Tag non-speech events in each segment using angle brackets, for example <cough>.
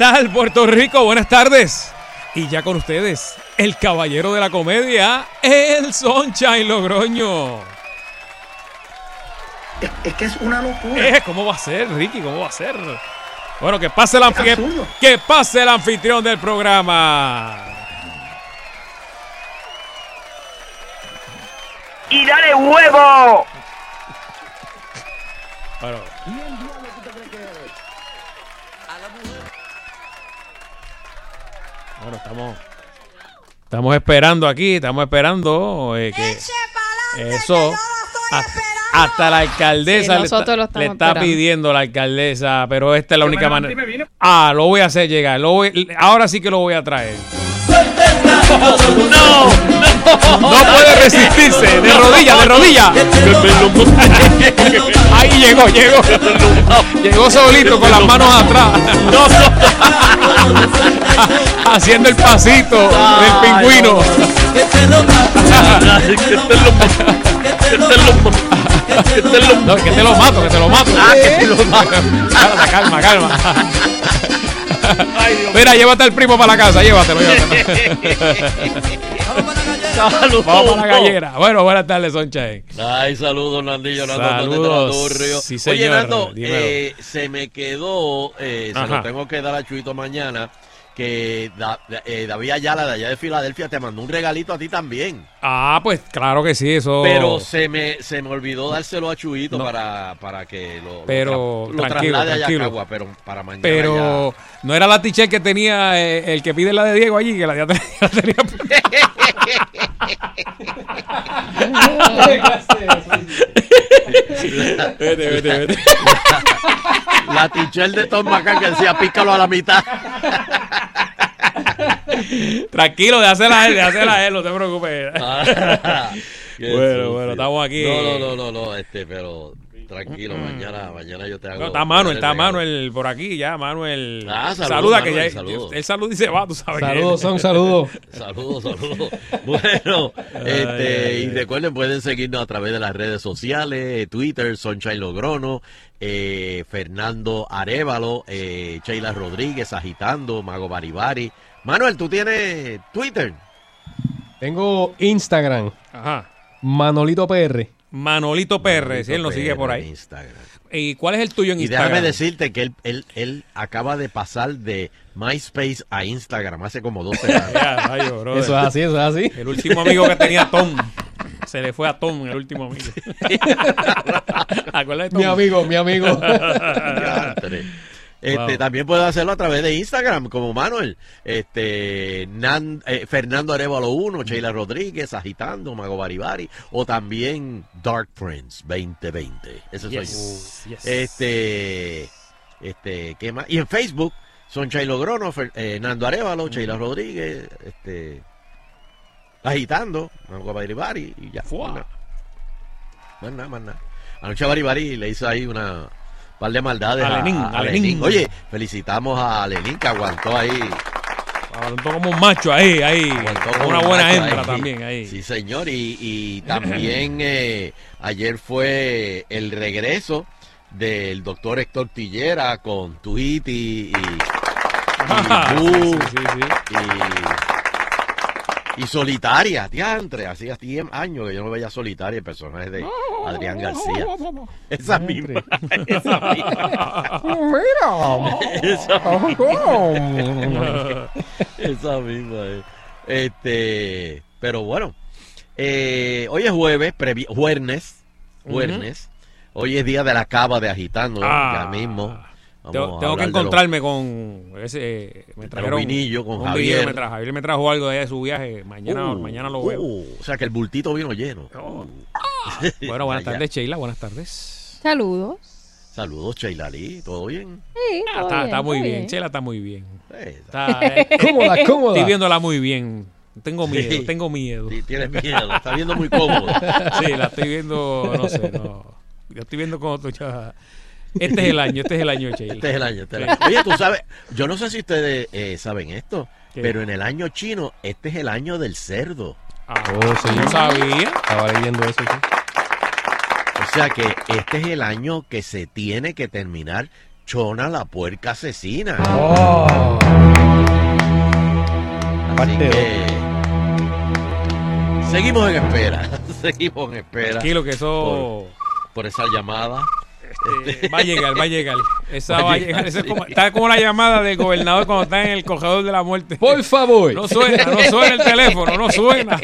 Tal, Puerto Rico? Buenas tardes. Y ya con ustedes, el caballero de la comedia, el Sunshine Logroño. Es, es que es una locura. Eh, ¿Cómo va a ser, Ricky? ¿Cómo va a ser? Bueno, que pase el, que, que pase el anfitrión del programa. ¡Y dale huevo! Bueno, Bueno, estamos, estamos esperando aquí, estamos esperando eh, que eso hasta la alcaldesa Sí, le, está, le esperando. pidiendo la alcaldesa, pero esta es la única manera. Ah, lo voy a hacer llegar, lo voy- ahora sí que lo voy a traer. No puede resistirse, de rodilla, de rodilla. Ahí llegó, llegó. Llegó solito con las manos atrás. Haciendo el pasito del pingüino. No, que te lo mato, que te lo mato. Ah, que te lo mato. Calma, calma, calma. Mira, llévate al primo para la casa, llévatelo, llévatelo. Vamos para la gallera. Bueno, buenas tardes, Sonche. Ay, saludos, Nandillo, Nando, Saludos. Nando. Sí, Oye, señor, Nando, dímelo. eh, se me quedó, eh, se lo tengo que dar a Chuito mañana, que Da- eh, David Ayala de allá de Filadelfia te mandó un regalito a ti también. Ah, pues claro que sí, eso. Pero se me, se me olvidó dárselo a Chuito. No. para, para que lo, lo Pero, tra- lo, tranquilo, traslade allá a tranquilo. Cagua, pero para mañana Pero no era la t que tenía eh, el que pide la de Diego allí, que la atrás <laughs> la tenía. <laughs> vete, vete, vete. La tichel de Tom Macan que decía pícalo a la mitad. Tranquilo, déjasela a él, déjasela a él, no te preocupes. Ah, <laughs> Bueno, bueno, estamos aquí. No, no, no, no, no, este, pero tranquilo, mañana, mañana yo te hago. No, está Manuel, el está. Manuel por aquí ya, Manuel. Ah, saludos, saluda que Manuel, ya saludos. él saluda y se va, tú sabes. que- Saludos, <laughs> son saludos. Saludos, saludos. Bueno, este, ay, y recuerden, pueden seguirnos a través de las redes sociales, Twitter, Sunshine Logrono, eh, Fernando Arevalo, eh, Sheila Rodríguez, Agitando, Mago Baribari. Manuel, ¿tú tienes Twitter? Tengo Instagram, Ajá. Manolito PR. Manolito PR, si él nos sigue por ahí. Instagram. ¿Y cuál es el tuyo en Y Instagram? déjame decirte que él, él, él acaba de pasar de MySpace a Instagram hace como dos <laughs> semanas. Ya, rayo, brother. Eso es así, eso es así. El último amigo que tenía Tom. Se le fue a Tom, el último amigo. <laughs> Acuérdate de Tom? Mi amigo, mi amigo. <laughs> Este, Wow. También puedes hacerlo a través de Instagram, como Manuel. Este, Nan- eh, Fernando Arevalo 1, Sheila Rodríguez, Agitando, Mago Baribari, o también Dark Friends 2020. Ese soy Yes, yo. yes. Este, este, ¿qué más? Y en Facebook son Sheila Grono, Fer- eh, Nando Arevalo, Sheila Rodríguez, este, Agitando, Mago Baribari, y ya. Más nada, más nada. Anoche Baribari le hizo ahí una par de maldades A a, Lenín, a a Lenín. Lenín. Oye, felicitamos a Lenín que aguantó ahí. Aguantó como un macho ahí, ahí. aguantó Como una un buena hembra ahí. también ahí. Sí, señor. Y, y también <clears throat> eh, ayer fue el regreso del doctor Héctor Tillera con Tweety y, y, <laughs> Boo sí, sí, sí. y, y Solitaria, diantre. Hacía 100 años que yo no veía Solitaria, el personaje de Adrián García. Esa misma. Esa misma. Esa misma. Esa misma. eh. Este. Pero bueno, eh, hoy es jueves, previ- jueves, jueves. Hoy es día de la cava de agitando, Ah. ya mismo. Tengo, que los- encontrarme con ese. Me trajeron vinillos con un Javier. vinillo me trajo. Javier me trajo algo de, allá de su viaje. Mañana, Uh, mañana lo veo. uh, o sea que el bultito vino lleno. Oh. <laughs> Bueno, buenas tardes, Sheila. Buenas tardes. Saludos. Saludos, Sheila Lee, ¿todo bien? Sí, Ah, está, bien, está muy bien. Sheila está muy bien. Eh, Está, <laughs> eh, Cómoda, cómoda. estoy viéndola muy bien. Tengo miedo, Sí. tengo miedo. sí, tienes miedo, está viendo muy cómodo. <laughs> Sí, la estoy viendo, no sé, no. Yo estoy viendo como tú ya. Este es el año, este es el año, Sheila. Este es el año. este es el año. Oye, tú sabes, yo no sé si ustedes eh, saben esto, ¿Qué? pero en el año chino, este es el año del cerdo. Ah, Oh, sí. no sabía. Estaba leyendo eso. sí. O sea que este es el año que se tiene que terminar Chona la puerca asesina. Oh. Así que seguimos en espera. <laughs> seguimos en espera Tranquilo, que eso por esa llamada. Este, va a llegar, va a llegar. Esa Va a va a llegar, llegar. Eso es sí. como, está como la llamada del gobernador cuando está en el corredor de la muerte. Por favor. No suena, no suena el teléfono, no suena.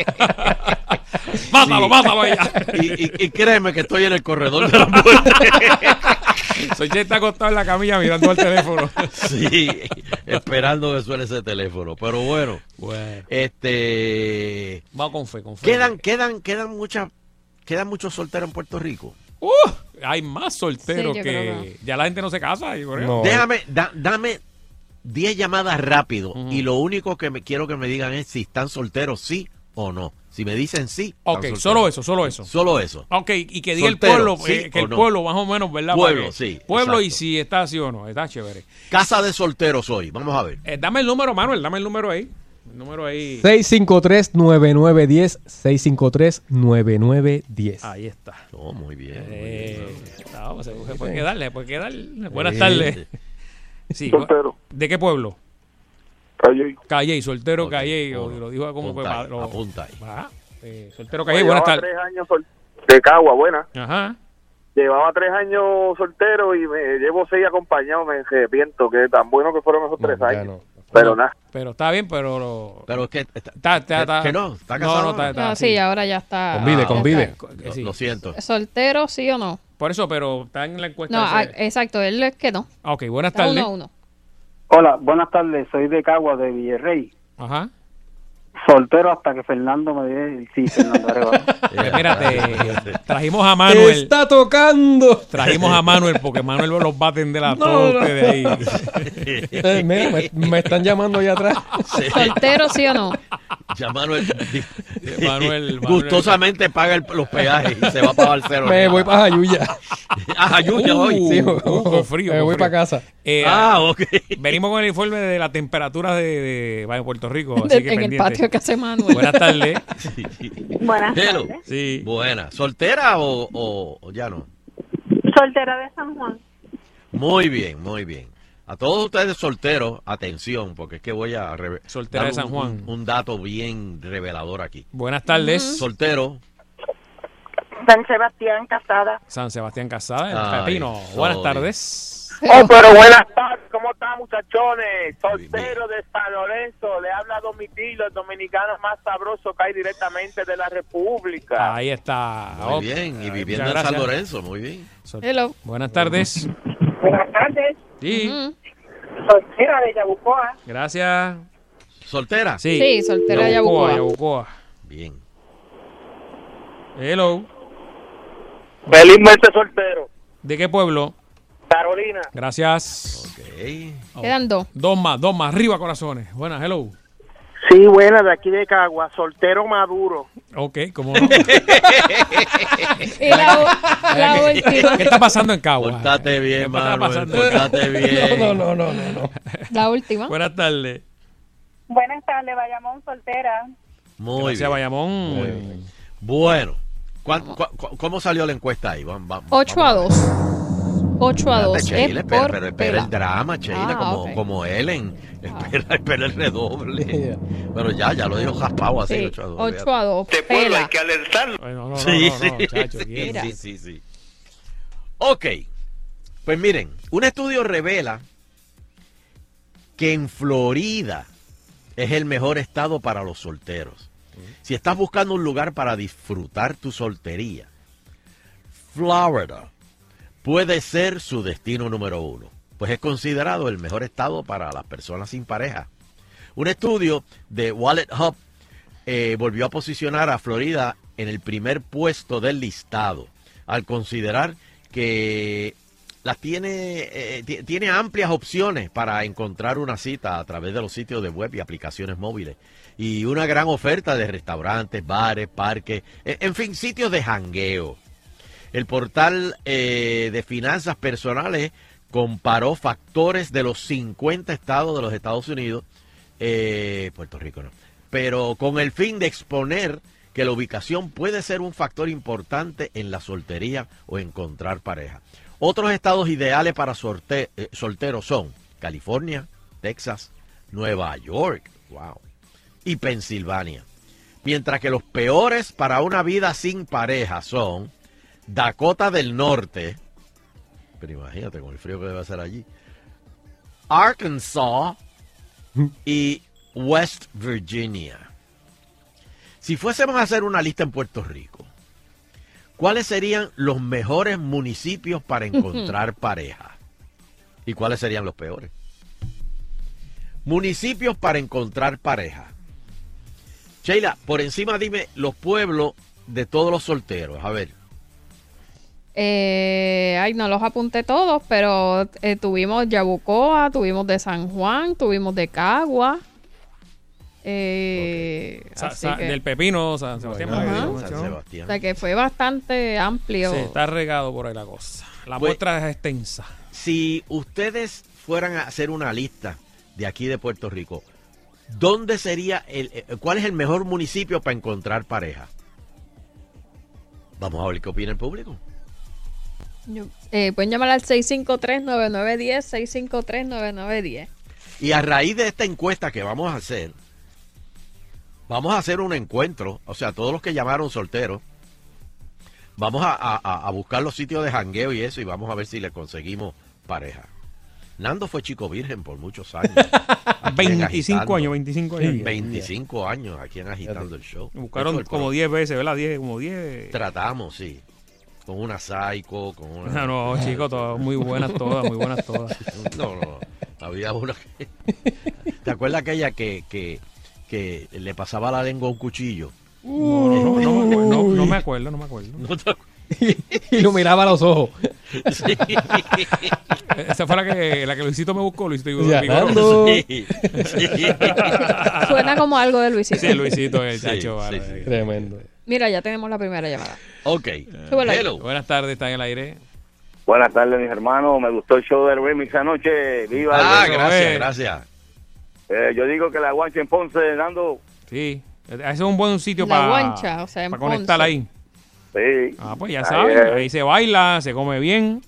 mátalo, Sí. mátalo ya. Y, y- y créeme que estoy en el corredor de la muerte. <laughs> Soche está acostado en la camilla mirando el teléfono. Sí, esperando que suene ese teléfono. Pero bueno, Bueno, este vamos con fe, con fe. quedan, quedan, quedan muchas, quedan muchos solteros en Puerto Rico. Uh, hay más solteros Sí, que, ya la gente no se casa. yo creo. No. Déjame, da- dame 10 llamadas rápido y lo único que me quiero que me digan es si están solteros, sí o no. Si me dicen sí, Ok, solo eso, solo eso. Solo eso. Ok, y que diga el pueblo, sí eh, que el no. pueblo más o menos, ¿verdad? Pueblo, sí, Pueblo y si está así o no, está chévere. Casa de solteros hoy. Vamos a ver. Eh, dame el número, Manuel, dame el número ahí. El número ahí. 653-9910. 653-9910. Ahí está. Oh, muy bien. muy Eh, bien. no, se se puede darle, puede darle. Buenas Sí. tardes. Sí, Soltero. ¿De qué pueblo? Calle. Calle, soltero Ok, Calle, lo, bueno. lo dijo como que Apunta lo- apunta ahí. Ah, eh, soltero Calle, buenas Llevaba tardes. tres años sol- de Cagua, buena. Ajá. Llevaba tres años soltero y me llevo seis acompañado. Me arrepiento que tan bueno que fueron esos No, tres ya años. No. Pero nada. Pero está bien, pero lo- Pero es que está- está, está, está- que no, está No, casado. no, está, está, No, sí, ahora ya está. Convide, ya convide. está. Lo, sí. lo siento. ¿Soltero, sí o no? Por eso, pero está en la encuesta. No, ah, ese- exacto, él es que no. Ah, ok, buenas tardes. uno a uno. Hola, buenas tardes. Soy de Cagua, de Villarrey. Ajá. Soltero hasta que Fernando me diga el sí, Fernando Arevalo. Pues <laughs> mírate, trajimos a Manuel. ¡Está tocando! Trajimos a Manuel porque Manuel los va a atender a No, todos no. ustedes ahí. Eh, mira, me, me están llamando allá atrás. Sí. ¿Soltero, sí o no? Ya Manuel, Manuel- Manuel. gustosamente paga el- los peajes y se va para Barcelona. Me voy para Jayuya. <laughs> Ah, Jayuya Uh, hoy. Sí, uh, con frío, Me con voy frío. para casa. Eh, Ah, ok. Venimos con el informe de la temperatura de, de- de Puerto Rico. <laughs> Así De- que en el pendiente. patio que hace Manuel. Buenas tardes. Buenas Hello. tardes. Sí. Buena. ¿Soltera o, o- o ya no? Soltera de San Juan. Muy bien, muy bien. A todos ustedes solteros, atención, porque es que voy a reve- Soltera dar de San un- Juan. Un, un dato bien revelador aquí. Buenas tardes. Soltero, San Sebastián, casada. San Sebastián Casada, el Ay, Pepino. Buenas sorry. tardes. Oh, pero buenas tardes. ¿Cómo están, muchachones? Soltero de San Lorenzo. Le habla Domitilo, el dominicano más sabroso que hay directamente de la República. Ahí está. muy Oh, bien. Y viviendo en San. Lorenzo, muy bien. Hello. Buenas tardes. Buenas tardes. Sí. Soltera de Yabucoa. Gracias. ¿Soltera? Sí. Sí, soltera de Yabucoa, Yabucoa. Yabucoa. Bien. Hello. Felizmente soltero. ¿De qué pueblo? Carolina. Gracias. Ok. Quedan dos. Dos más, dos más. Arriba, corazones. Buenas, hello. Sí, buena, de aquí de Cagua. Soltero maduro. Ok, ¿cómo <laughs> no? La, la última. ¿Qué está pasando en Cagua? Pórtate bien, ¿Qué está Manuel. pasando? Pórtate <laughs> bien. No, no, no, no, no. La última. Buenas tardes. Buenas tardes, Bayamón, soltera. Muy Gracias, bien. Bayamón. Muy bien. Bueno. ¿cuán- cua- cu- ¿Cómo salió la encuesta ahí? Vamos, vamos, 8 a vamos 2. 8 a 2. Espérate, Sheila, Es espera, por pero espera pela. el drama, Sheila, Ah, como, ok. como Ellen. Espera, espera el redoble. <laughs> Yeah. Pero ya, ya lo dijo jaspado así. Sí, 8 a 2. 8 a 2. Pela. alertarlo. Ay, no, no, no, Sí, no, sí, sí, sí, sí. Ok. Pues miren, un estudio revela que en Florida es el mejor estado para los solteros. Si estás buscando un lugar para disfrutar tu soltería, Florida puede ser su destino número uno, pues es considerado el mejor estado para las personas sin pareja. Un estudio de Wallet Hub eh, volvió a posicionar a Florida en el primer puesto del listado, al considerar que las tiene, eh, ti- tiene amplias opciones para encontrar una cita a través de los sitios de web y aplicaciones móviles. Y una gran oferta de restaurantes, bares, parques, e- en fin, sitios de jangueo. El portal eh, de finanzas personales comparó factores de los 50 estados de los Estados Unidos, eh, Puerto Rico no, pero con el fin de exponer que la ubicación puede ser un factor importante en la soltería o encontrar pareja. Otros estados ideales para eh, solteros son California, Texas, Nueva York, wow, y Pensilvania. Mientras que los peores para una vida sin pareja son Dakota del Norte, pero imagínate con el frío que debe hacer allí, Arkansas <laughs> y West Virginia. Si fuésemos a hacer una lista en Puerto Rico, ¿cuáles serían los mejores municipios para encontrar pareja? ¿Y cuáles serían los peores? Municipios para encontrar pareja. Sheila, por encima dime los pueblos de todos los solteros. A ver. Eh, ay, no los apunté todos, pero eh, tuvimos Yabucoa, tuvimos de San Juan, tuvimos de Cagua. Eh, Sa- así sa- que- del Pepino, San Sebastián. San mencionó. o Sebastián. sea que fue bastante amplio. Sí, está regado por ahí la cosa. La Pues- muestra es extensa. Si ustedes fueran a hacer una lista de aquí de Puerto Rico, ¿dónde sería el, eh, cuál es el mejor municipio para encontrar pareja? Vamos a ver qué opina el público. Eh, pueden llamar al 653-9910, 653-9910. Y a raíz de esta encuesta que vamos a hacer, vamos a hacer un encuentro, o sea, todos los que llamaron solteros, vamos a, a- a- a buscar los sitios de jangueo y eso y vamos a ver si le conseguimos pareja. Nando fue chico virgen por muchos años. <laughs> Aquí en 25 Agitando. años, 25 años. 25 años aquí en Agitando el Show. Buscaron como pro- 10 veces, ¿verdad? 10, como 10. Tratamos, sí. Con una psycho, con una... Ah, no, chicos, <laughs> todas muy buenas todas, muy buenas todas. <laughs> No, no, había una que... <laughs> ¿Te acuerdas aquella que, que, que le pasaba la lengua a un cuchillo? No, no, no, no, me acuerdo, no, no me acuerdo, no me acuerdo. ¿No te acuerdas? y lo miraba a los ojos. Sí. Esa fue la que, la que Luisito me buscó, Luisito. Nando. Sí, sí. Suena como algo de Luisito. Sí, Luisito, el Sí, chacho. sí, vale. sí. Tremendo. Mira, ya tenemos la primera llamada. Ok. Hello. Buenas tardes, está en el aire. Buenas tardes, mis hermanos. Me gustó el show del remix anoche. Viva. Ah, gracias, gracias. Eh, yo digo que la guancha en Ponce, dando. Sí, ese es un buen sitio La para guancha, o sea, en conectar Ponce. ahí. Sí. Ah, pues ya Ahí sabes, es. ahí se baila, se come bien.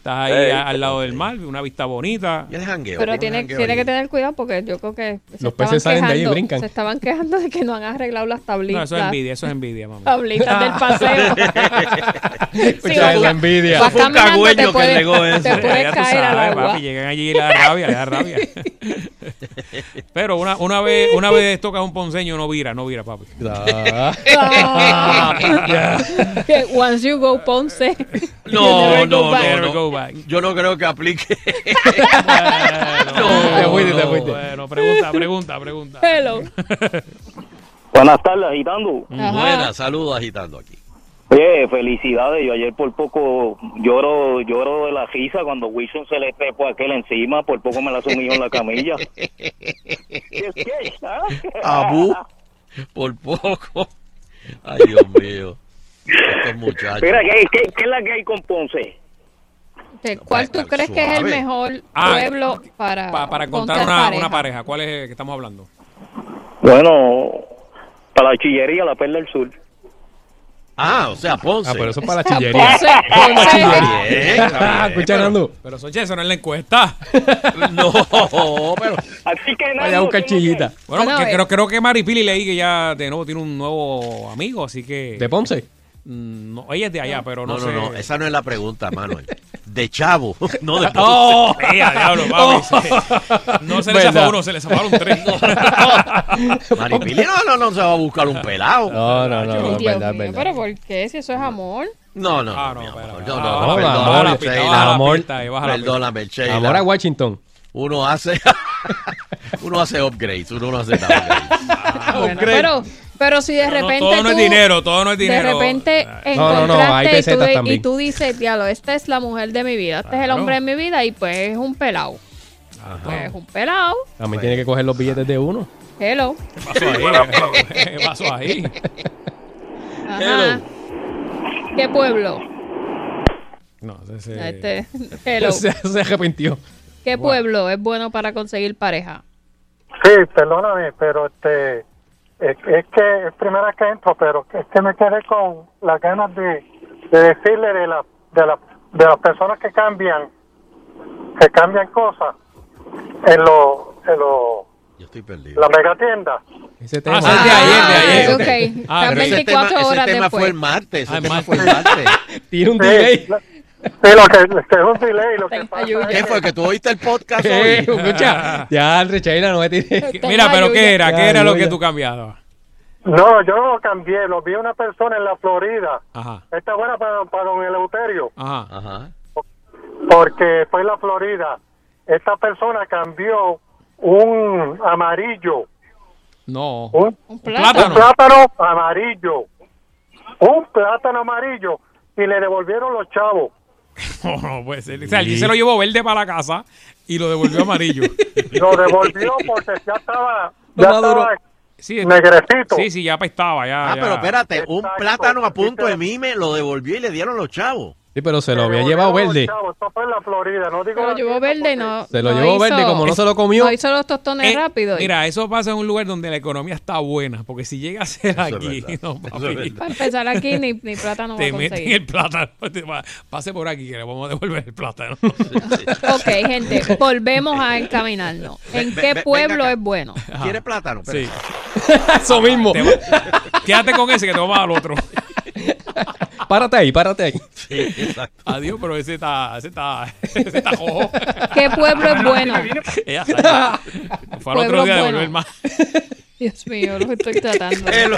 Estás ahí Sí. a- al lado del mar, una vista bonita. Y el jangueo. Pero tiene, jangueo tiene que tener cuidado porque yo creo que se Los peces salen de ahí y brincan. Se estaban quejando de que no han arreglado las No, tablitas. eso es envidia, eso es envidia, mami. tablitas del paseo. <laughs> Escucha vas- la envidia. vas Fue un te que puedes- regó eso. Te puedes caer al sabes, agua. papi, llegan allí y le da rabia, le da rabia. Pero una, una vez una vez toca un ponceño, no vira, no vira, papi. Ah, Ah. <laughs> Once you go Ponce. No, no, no, no. Back. <laughs> Yo no creo que aplique. <laughs> Bueno, Te fuiste, te fuiste. Bueno, pregunta, pregunta, pregunta. Hello. <laughs> Buenas tardes, agitando. Ajá. Buena, saludos agitando aquí. Oye, felicidades. Yo ayer por poco lloro lloro de la risa cuando Wilson se le trepó a aquel encima. Por poco me la sumió en la camilla. Abu, por poco. Ay, Dios mío. Estos muchachos. Mira, ¿qué, qué, qué es la que hay con Ponce? ¿De ¿Cuál tú Suave. crees que es el mejor Ah, pueblo para, Pa- para encontrar una, una pareja, ¿cuál es el que estamos hablando? Bueno, para la chillería, la Perla del Sur. Ah, o sea, Ponce. ah, pero eso es para la Ponce, chillería. Ponce. Ah, escucha, Nando. Pero Soche, eso no es la encuesta. <laughs> No, pero Así que nada. Vaya a buscar chillita. Bueno, Bueno, porque eh. creo, creo que Maripili leí que ya de nuevo tiene un nuevo amigo, así que... ¿De Ponce? No, ella es de allá, pero no, no, no, sé. no, esa no es la pregunta, Manuel. de chavo, <laughs> no de <laughs> ¡Oh! ponce. ¡Eh, a diablo, papi! Se- No se le ¿Verdad? zafó uno, se le zafaron tres. <laughs> Maripili no, no, no se va a buscar un pelado. No, no, no, Ay, no, es Dios verdad, es mío, verdad. pero ¿por qué? Si eso es amor. No, no, Ah, no, no, mi amor. espera. No, no, no, baja la amor, pista, Sheila. baja la Amor. pista, ahí, baja la pista. Perdóname, Sheila. Amor a Washington. Uno hace uno hace upgrades, uno no hace downgrades. Bueno, pero, pero si de Pero no, repente todo no es tú- dinero, todo no es dinero. De repente No, no, no, hay encontraste y, pesetas tú, y tú dices, diablo, esta es la mujer de mi vida, este es el Claro. hombre de mi vida y pues es un pelado. Pues es un pelado. También tiene que coger los billetes de uno. Hello. ¿Qué pasó ahí? ¿Qué pasó ahí? Ajá. ¿Qué pueblo? No, ese- ese- Este, hello. <laughs> Se, se arrepintió. ¿Qué pueblo es bueno para conseguir pareja? Sí, perdóname, pero este es, es que es primera vez que entro, pero es que me quedé con las ganas de, de decirle de la, de la de las personas que cambian que cambian cosas en los en los Yo estoy perdido. la megatienda. Ese Ah, ese es de ayer, de ayer. Ah, ok. Ah, Están Pero ese 24 tema, ese horas tema después. fue el martes, ese Ah, tema martes. <laughs> fue el martes. Tiene un Sí, delay. la- sí, lo que, es un delay, lo que Está pasa ayuda. es ¿Qué que- fue? ¿Que tú oíste el podcast Eh, hoy? escucha, <laughs> ya, Sheila, no me tires. Mira, pero. ¿qué era? ¿Qué era lo que tú cambiabas? No, yo no lo cambié, lo vi una persona en la Florida. Ajá, Está buena para, para don Eleuterio. ajá. Ajá. porque fue en la Florida. Esta persona cambió un amarillo, No. un, Un un plátano. plátano amarillo, un plátano amarillo y le devolvieron los chavos. <laughs> No, no puede ser. O sea, se lo llevó verde para la casa y lo devolvió amarillo. <laughs> Lo devolvió porque ya estaba, ya estaba Sí, negrecito. sí, sí, ya apestaba, ya. Ah, ya. pero espérate, un Exacto. plátano a punto de mime lo devolvió y le dieron los chavos. Sí, pero se lo había llevado verde. chavos. Esto fue en la Florida, no digo Se lo llevó verde no. Se lo no llevó hizo- verde, como no se lo comió. No hizo los tostones Eh, rápido. Mira, eso pasa en un lugar donde la economía está buena, porque si llega a ser Eso aquí, <laughs> no, papi. Para empezar aquí, ni, ni plátano va te a meten conseguir. el plátano. <laughs> te va- Pase por aquí que le vamos a devolver el plátano. <laughs> Ok, gente, volvemos a encaminarnos. ¿En Ve- qué ve- pueblo es bueno? ¿Quieres plátano? Sí. Eso mismo. Te va- Quédate con ese que te vamos a dar otro. <laughs> Párate ahí, párate ahí. <laughs> Sí, exacto. Adiós, pero ese está, ese está, <laughs> ese está jojo. ¿Qué pueblo es bueno? Ella está- Fue al otro Pueblo día de bueno. volver más. Dios mío, lo estoy tratando. Hello.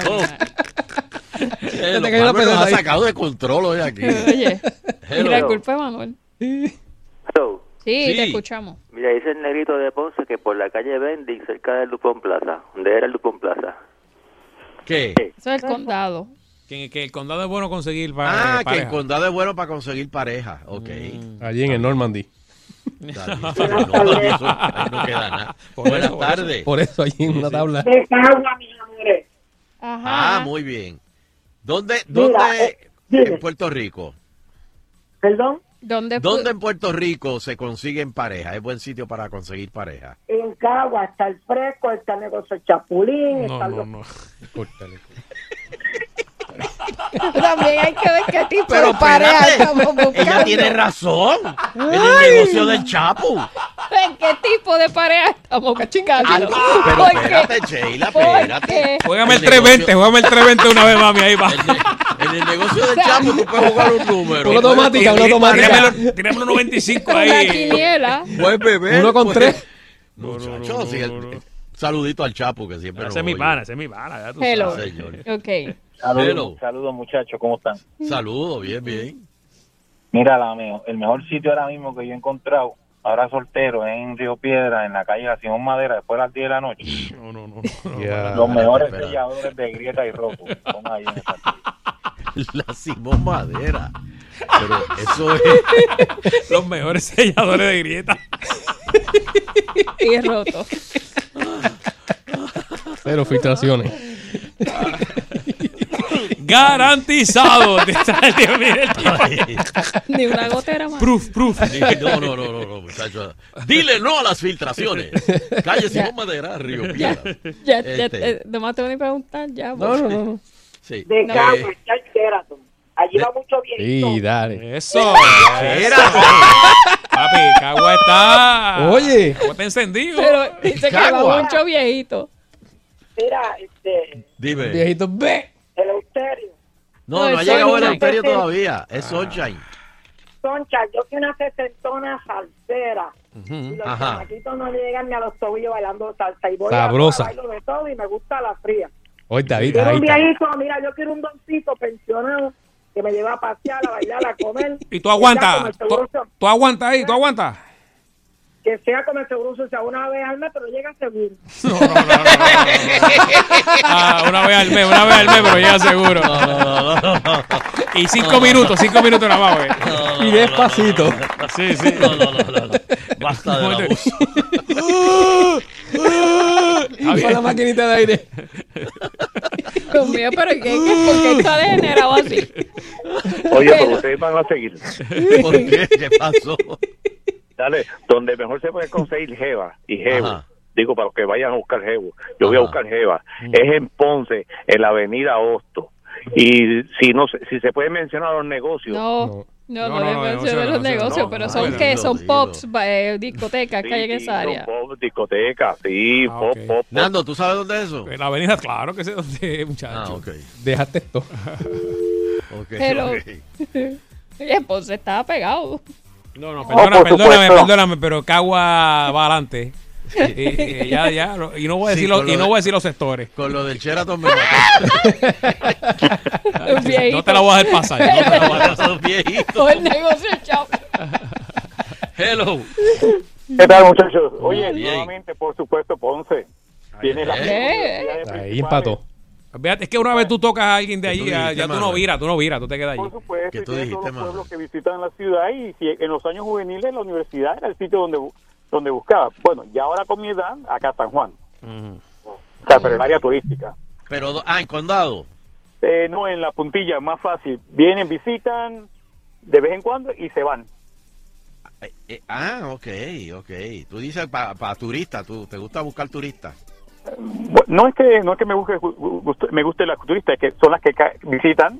Eh, te cayó la pelota ha ahí. sacado de control hoy aquí. Oye, Hello. mira, culpa de Manuel. Hello. Sí, Sí. te escuchamos. Mira, dice el negrito de Ponce que por la calle Bending, cerca del Dupont Plaza, donde era el Dupont Plaza. ¿Qué? Eso es el condado. Que, que el condado es bueno conseguir pa- Ah, eh, que el condado es bueno para conseguir pareja. Ok. Allí en el Normandy. No, eso, <laughs> ahí no queda nada. <laughs> Por Buenas eso, tardes. Por eso allí en una tabla. De agua, mis amores. Ajá. Ah, muy bien. ¿Dónde, dónde eh, en Puerto Rico? Perdón, ¿Dónde, ¿Dónde en Puerto Rico se consiguen pareja? Es buen sitio para conseguir pareja. en Cagua está el fresco, está el negocio Chapulín, No, está no, los- no. <laughs> También hay que ver qué tipo Pero de pareja espérate, estamos buscando. ella tiene razón. En el negocio del Chapo. ¿En qué tipo de pareja estamos buscando? Pero espérate, Sheila, espérate. Juégame el El 320, juégame el 320 una vez, mami, ahí va. En el negocio del Chapo tú puedes jugar un número. Una automática, una automática. Tíramelo- tíramelo 95 Una ahí. quiniela. Puedes beber. Uno con tres. Muchacho, sí, el- saludito al Chapo que siempre Ese es mi pana, ese es mi pana. ya tú Hello. sabes. Señor. Ok. Saludos, saludos muchachos, ¿cómo están? Saludos, bien, bien. Mira, la mejor- el mejor sitio ahora mismo que yo he encontrado, ahora soltero, en Río Piedra, en la calle La Simón Madera, después de las 10 de la noche. No, no, no. Los mejores espera. selladores de grieta y rojo. Son ahí en esa <laughs> La Simón Madera. Pero eso es. <laughs> Los mejores selladores de grieta. Y roto. <laughs> Cero filtraciones. Garantizado. <laughs> Ni una gotera más. Proof, proof. No, no, no, no, no, muchacho. Dile no a las filtraciones. Calle Simón Madera, Río Ya, Piedra. ya, ya, Este. eh, nomás te voy a preguntar ya. No, no, no. no. Sí. de No. Cagua Eh, Sheraton. Allí va mucho bien. Sí, dale. Eso. Espérate. Papi, Cagua está. Oye. Cagua está encendido. Pero dice que va mucho viejito. Mira, este, Dime. Viejito, ve. El Euterio. No, No, no ha llegado el Sunshine. Euterio todavía. Es Sunshine. Soncha, yo soy una sesentona salsera. Y los Ajá. chamaquitos no llegan ni a los tobillos bailando salsa. Y voy Sabrosa. a bailo de todo y me gusta la fría. Oye, David, Quiero ahí un está. viejito, mira, yo quiero un doncito pensionado que me lleve a pasear, a bailar, a comer. <laughs> Y tú aguantas, tú, tú aguantas ahí, tú aguantas. Que sea como el seguro social, una vez al mes, pero llega seguro. Ah, una vez al mes, una vez al mes, pero llega seguro. Y cinco minutos, cinco minutos nada más, güey. Y despacito. Sí, sí. No, no, no, no, no. Basta del abuso. Con la maquinita de aire. Dios mío, pero ¿qué, qué, ¿por qué está degenerado así? Oye, pero ustedes van a seguir. ¿Por qué? ¿Qué pasó? Dale, donde mejor se puede conseguir jeva y jevo. Ajá. Digo, para los que vayan a buscar jevo. Yo voy a buscar jeva. Es en Ponce, en la avenida Hosto. Y si no se- si se puede mencionar los negocios. No, no, no, No, no, los negocio, negocios, no, pero son que son pops, eh, discotecas que hay en Sí, esa sí, área. son pop, discotecas, sí, Ah, pop, pop, pop. Nando, ¿tú sabes dónde es eso? En la avenida, claro que sé dónde es, muchacho. Ah, ok. Dejaste esto. <laughs> Ok, Pero- ok. <laughs> Oye, pues estaba pegado. No, no, perdóname, por perdóname, supuesto. perdóname, pero Cagua va adelante. <laughs> Y, y- ya, ya, y no voy a Sí, decir, los, y no voy a decir los sectores. Con lo del Sheraton me mató. <laughs> Viejito. No te la voy a dejar pasar. No te la voy a dejar <laughs> viejitos. Todo el negocio chao. Hello. ¿Qué tal, muchachos? Oye, Bien. nuevamente, por supuesto, Ponce. Tiene universidades Ahí empató. Es que una vez tú tocas a alguien de ¿Qué allí, ya, ya tú no viras, tú no viras, tú te quedas allí. Por supuesto, ¿Qué y tú dijiste, los pueblos que visitan la ciudad y si en los años juveniles la universidad era el sitio donde donde buscaba. Bueno, ya ahora con mi edad, acá San Juan. O sea, pero el área turística. Pero, ah, en condado. Eh, no, en la puntilla, más fácil. Vienen, visitan de vez en cuando y se van. Eh, eh, ah, ok, ok. Tú dices para turistas, tú te gusta buscar turistas. No es que no es que me guste, gu- gu- me guste las turistas, es que son las que ca- visitan,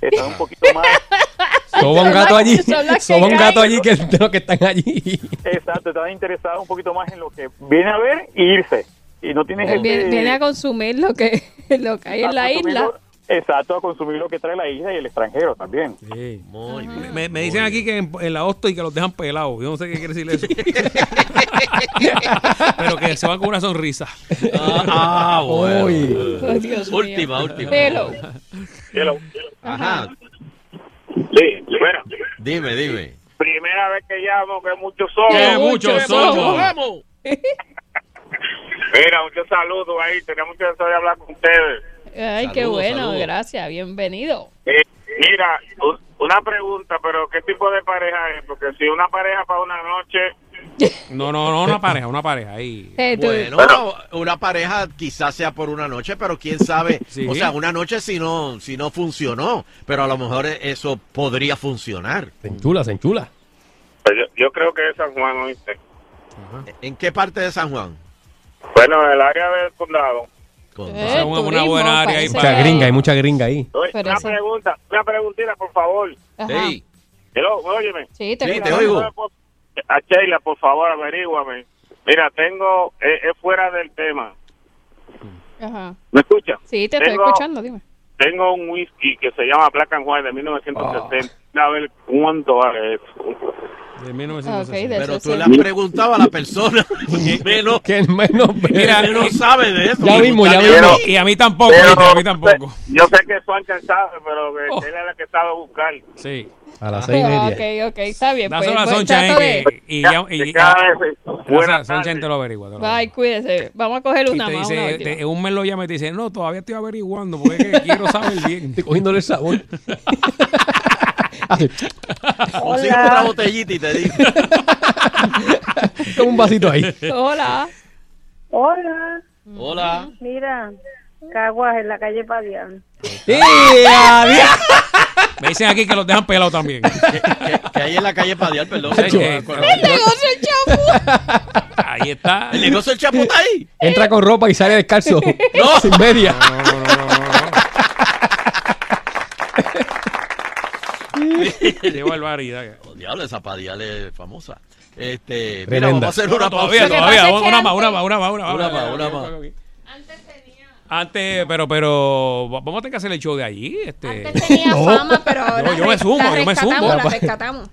están un poquito más <laughs> Soba un gato allí. son las que Soba un gato allí que de los que están allí. exacto, están interesados un poquito más en lo que viene a ver y irse. Y no tienes ese- Viene, viene a consumir lo que, <laughs> lo que hay en la isla. Exacto, a consumir lo que trae la isla y el extranjero también. Sí. Muy bien. Me, me dicen aquí que en, en la hosto y que los dejan pelados. Yo no sé qué quiere decir eso. <laughs> <laughs> Pero que se van con una sonrisa. Ah, <laughs> ah, bueno. Uy. Oh, Dios mío. Última, última. Hello. Ajá. Sí, bueno, Dime, dime. primera vez que llamo, que muchos somos. Que muchos somos. Mira, muchos saludos ahí, tenía mucho deseo de hablar con ustedes. Ay, qué bueno, saludos. gracias, bienvenido. Eh, mira, una pregunta, pero ¿qué tipo de pareja es? Porque si una pareja para una noche, No, no, no, una pareja, una pareja. Ahí. Bueno, una, pareja quizás sea por una noche, pero quién sabe. <laughs> Sí. O sea, una noche si no, si no funcionó, pero a lo mejor eso podría funcionar. Se enchula, se enchula. pues yo, yo creo que es San Juan, ¿oíste? ¿En qué parte de San Juan? Bueno, en el área del condado. Con- Eh, una, buena área ahí Mucha gringa, hay mucha gringa ahí. Oye, una pregunta, una preguntita, por favor. Ajá. Ey, Hello, óyeme. Sí, te Sí, te oigo. A Sheila, por favor, averíguame. Mira, tengo, eh, es fuera del tema. Ajá. ¿Me escucha? Sí, te estoy Tengo- escuchando, dime. Tengo un whisky que se llama Black and White de 1970. A ver cuánto vale eso. De Ok, 1960. de pero tú le has preguntado a la persona <laughs> que menos, Que menos Mira, que no sabe de eso. Ya mismo, ya mí. Y a mí tampoco, Pero- a mí tampoco. Yo sé que Suancha sabe, pero que Oh. él es la que sabe buscar. Sí. A las seis y Ah, media. ok, ok, está bien. Pues, Dáselo a pues, Soncha eh, de... que- y ya. Y, y- Buenas Soncha te lo averigua. te lo Ay, cuídese. Vamos a coger Y una más, una dice, última. te- un mes lo llama y te dice, no, todavía estoy averiguando porque es que quiero saber bien. <laughs> Estoy cogiéndole el sabor. <laughs> Así, Consigo otra botellita y te digo. Toma un vasito ahí. Hola. Hola, Hola. mira, Caguas en la calle Padián. ¡Eh! Me dicen aquí que los dejan pelados también. Que, que- que hay en la calle Padial, perdón. Eh, con- ¡El negocio el champú! Ahí está. El negocio del chapo está ahí. Entra con ropa y sale descalzo. No. Sin media. No, no, no, no, no, no. <laughs> Qué barbaridad. Oh, diablo, esa Padial es famosa. Este, mira, vamos a hacer una Todavía, todavía. Una más, antes- una más, una más, una más. Una más, una más. Antes, pero, pero, vamos a tener que hacer el show de allí. Este. Antes tenía No. fama, pero ahora Yo- yo me sumo, la yo me sumo. la rescatamos.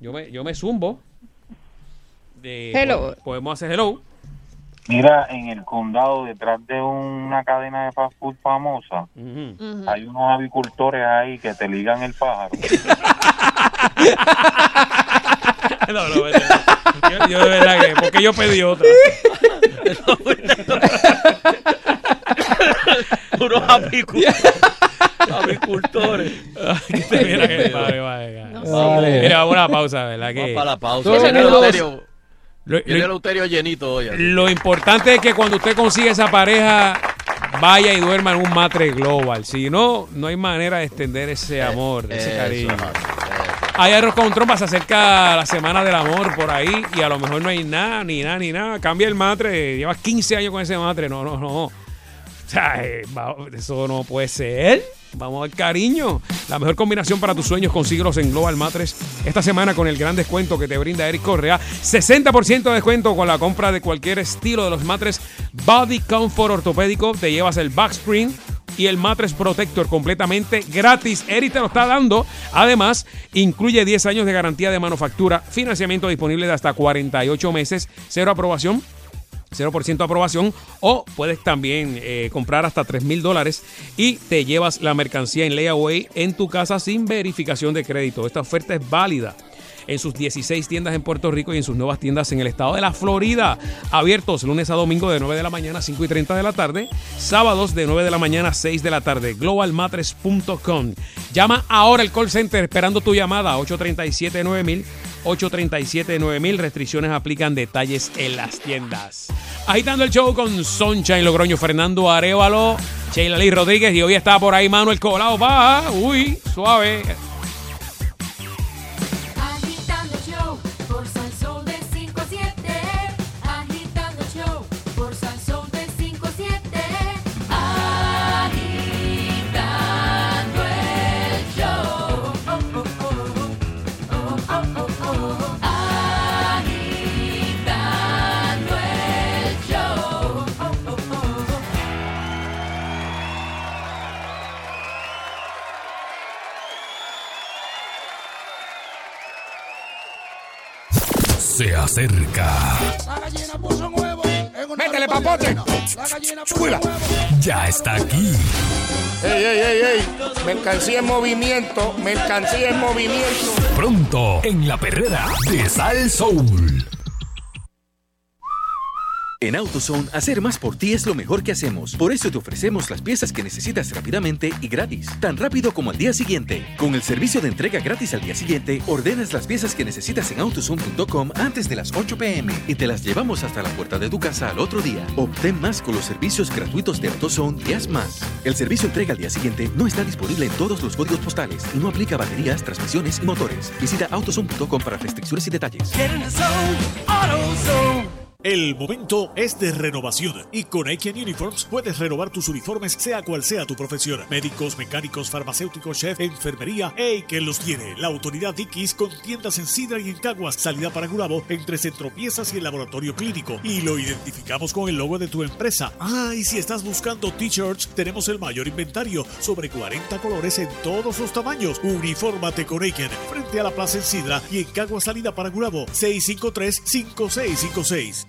Yo me, yo me zumbo. De- Hello. Podemos hacer hello. Mira, en el condado, detrás de una cadena de fast food famosa, hay unos avicultores ahí que te ligan el pájaro. <laughs> no, no, vete. yo, yo de verdad que, porque yo pedí otra. <laughs> Unos apicultores. apicultores. Mira que- vale, vale, No vale. sé. Mira, vamos a la pausa, ¿verdad? Que Vamos para la pausa. Todo el mundo- Eleuterio- Lo- lo- Eleuterio llenito hoy. Lo importante es que cuando usted consiga esa pareja, vaya y duerma en un matre global. Si no, no hay manera de extender ese amor, ese eso, cariño. Hay arroz con trompa, se acerca la semana del amor por ahí y a lo mejor no hay nada, ni nada, ni nada. Cambia el matre, llevas 15 años con ese matre. No, no, no. <laughs> Eso no puede ser. Vamos al cariño. La mejor combinación para tus sueños, consíguelos en Global Matres esta semana con el gran descuento que te brinda Eric Correa. 60% de descuento con la compra de cualquier estilo de los matres Body Comfort Ortopédico. Te llevas el backscreen y el Matres Protector completamente gratis. Eric te lo está dando. Además, incluye 10 años de garantía de manufactura, financiamiento disponible de hasta 48 meses, cero aprobación 0% aprobación o puedes también eh, comprar hasta 3 mil dólares y te llevas la mercancía en layaway en tu casa sin verificación de crédito. Esta oferta es válida en sus 16 tiendas en Puerto Rico y en sus nuevas tiendas en el estado de la Florida. Abiertos lunes a domingo de 9 de la mañana a 5 y 30 de la tarde. Sábados de 9 de la mañana a 6 de la tarde. Globalmatres.com. Llama ahora al call center esperando tu llamada 837-9000. 837-9000. Restricciones aplican detalles en las tiendas. Agitando el show con Soncha en Logroño, Fernando Arevalo, Sheila Lee Rodríguez y hoy está por ahí Manuel Colado. Va, uy, suave. Se acerca. La gallina puso un huevo. en una Métele, papote. La gallina puso un huevo. Ya está aquí. ¡Ey, ey, ey, ey! Mercancía en movimiento, mercancía en movimiento. Pronto en la perrera de Sal Soul. En AutoZone, hacer más por ti es lo mejor que hacemos. Por eso te ofrecemos las piezas que necesitas rápidamente y gratis. Tan rápido como al día siguiente. Con el servicio de entrega gratis al día siguiente, ordenas las piezas que necesitas en AutoZone.com antes de las 8 pm y te las llevamos hasta la puerta de tu casa al otro día. Obtén más con los servicios gratuitos de AutoZone y haz más. El servicio entrega al día siguiente no está disponible en todos los códigos postales y no aplica baterías, transmisiones y motores. Visita AutoZone.com para restricciones y detalles. El momento es de renovación y con Aiken Uniforms puedes renovar tus uniformes sea cual sea tu profesión. Médicos, mecánicos, farmacéuticos, chef, enfermería, Aiken los tiene. La autoridad Dickies con tiendas en Sidra y en Caguas, salida para Gurabo, entre Centro Piezas y el laboratorio clínico. Y lo identificamos con el logo de tu empresa. Ah, y si estás buscando t-shirts, tenemos el mayor inventario, sobre 40 colores en todos los tamaños. Unifórmate con Aiken, frente a la Plaza en Sidra y en Caguas, salida para Gurabo, 653-5656.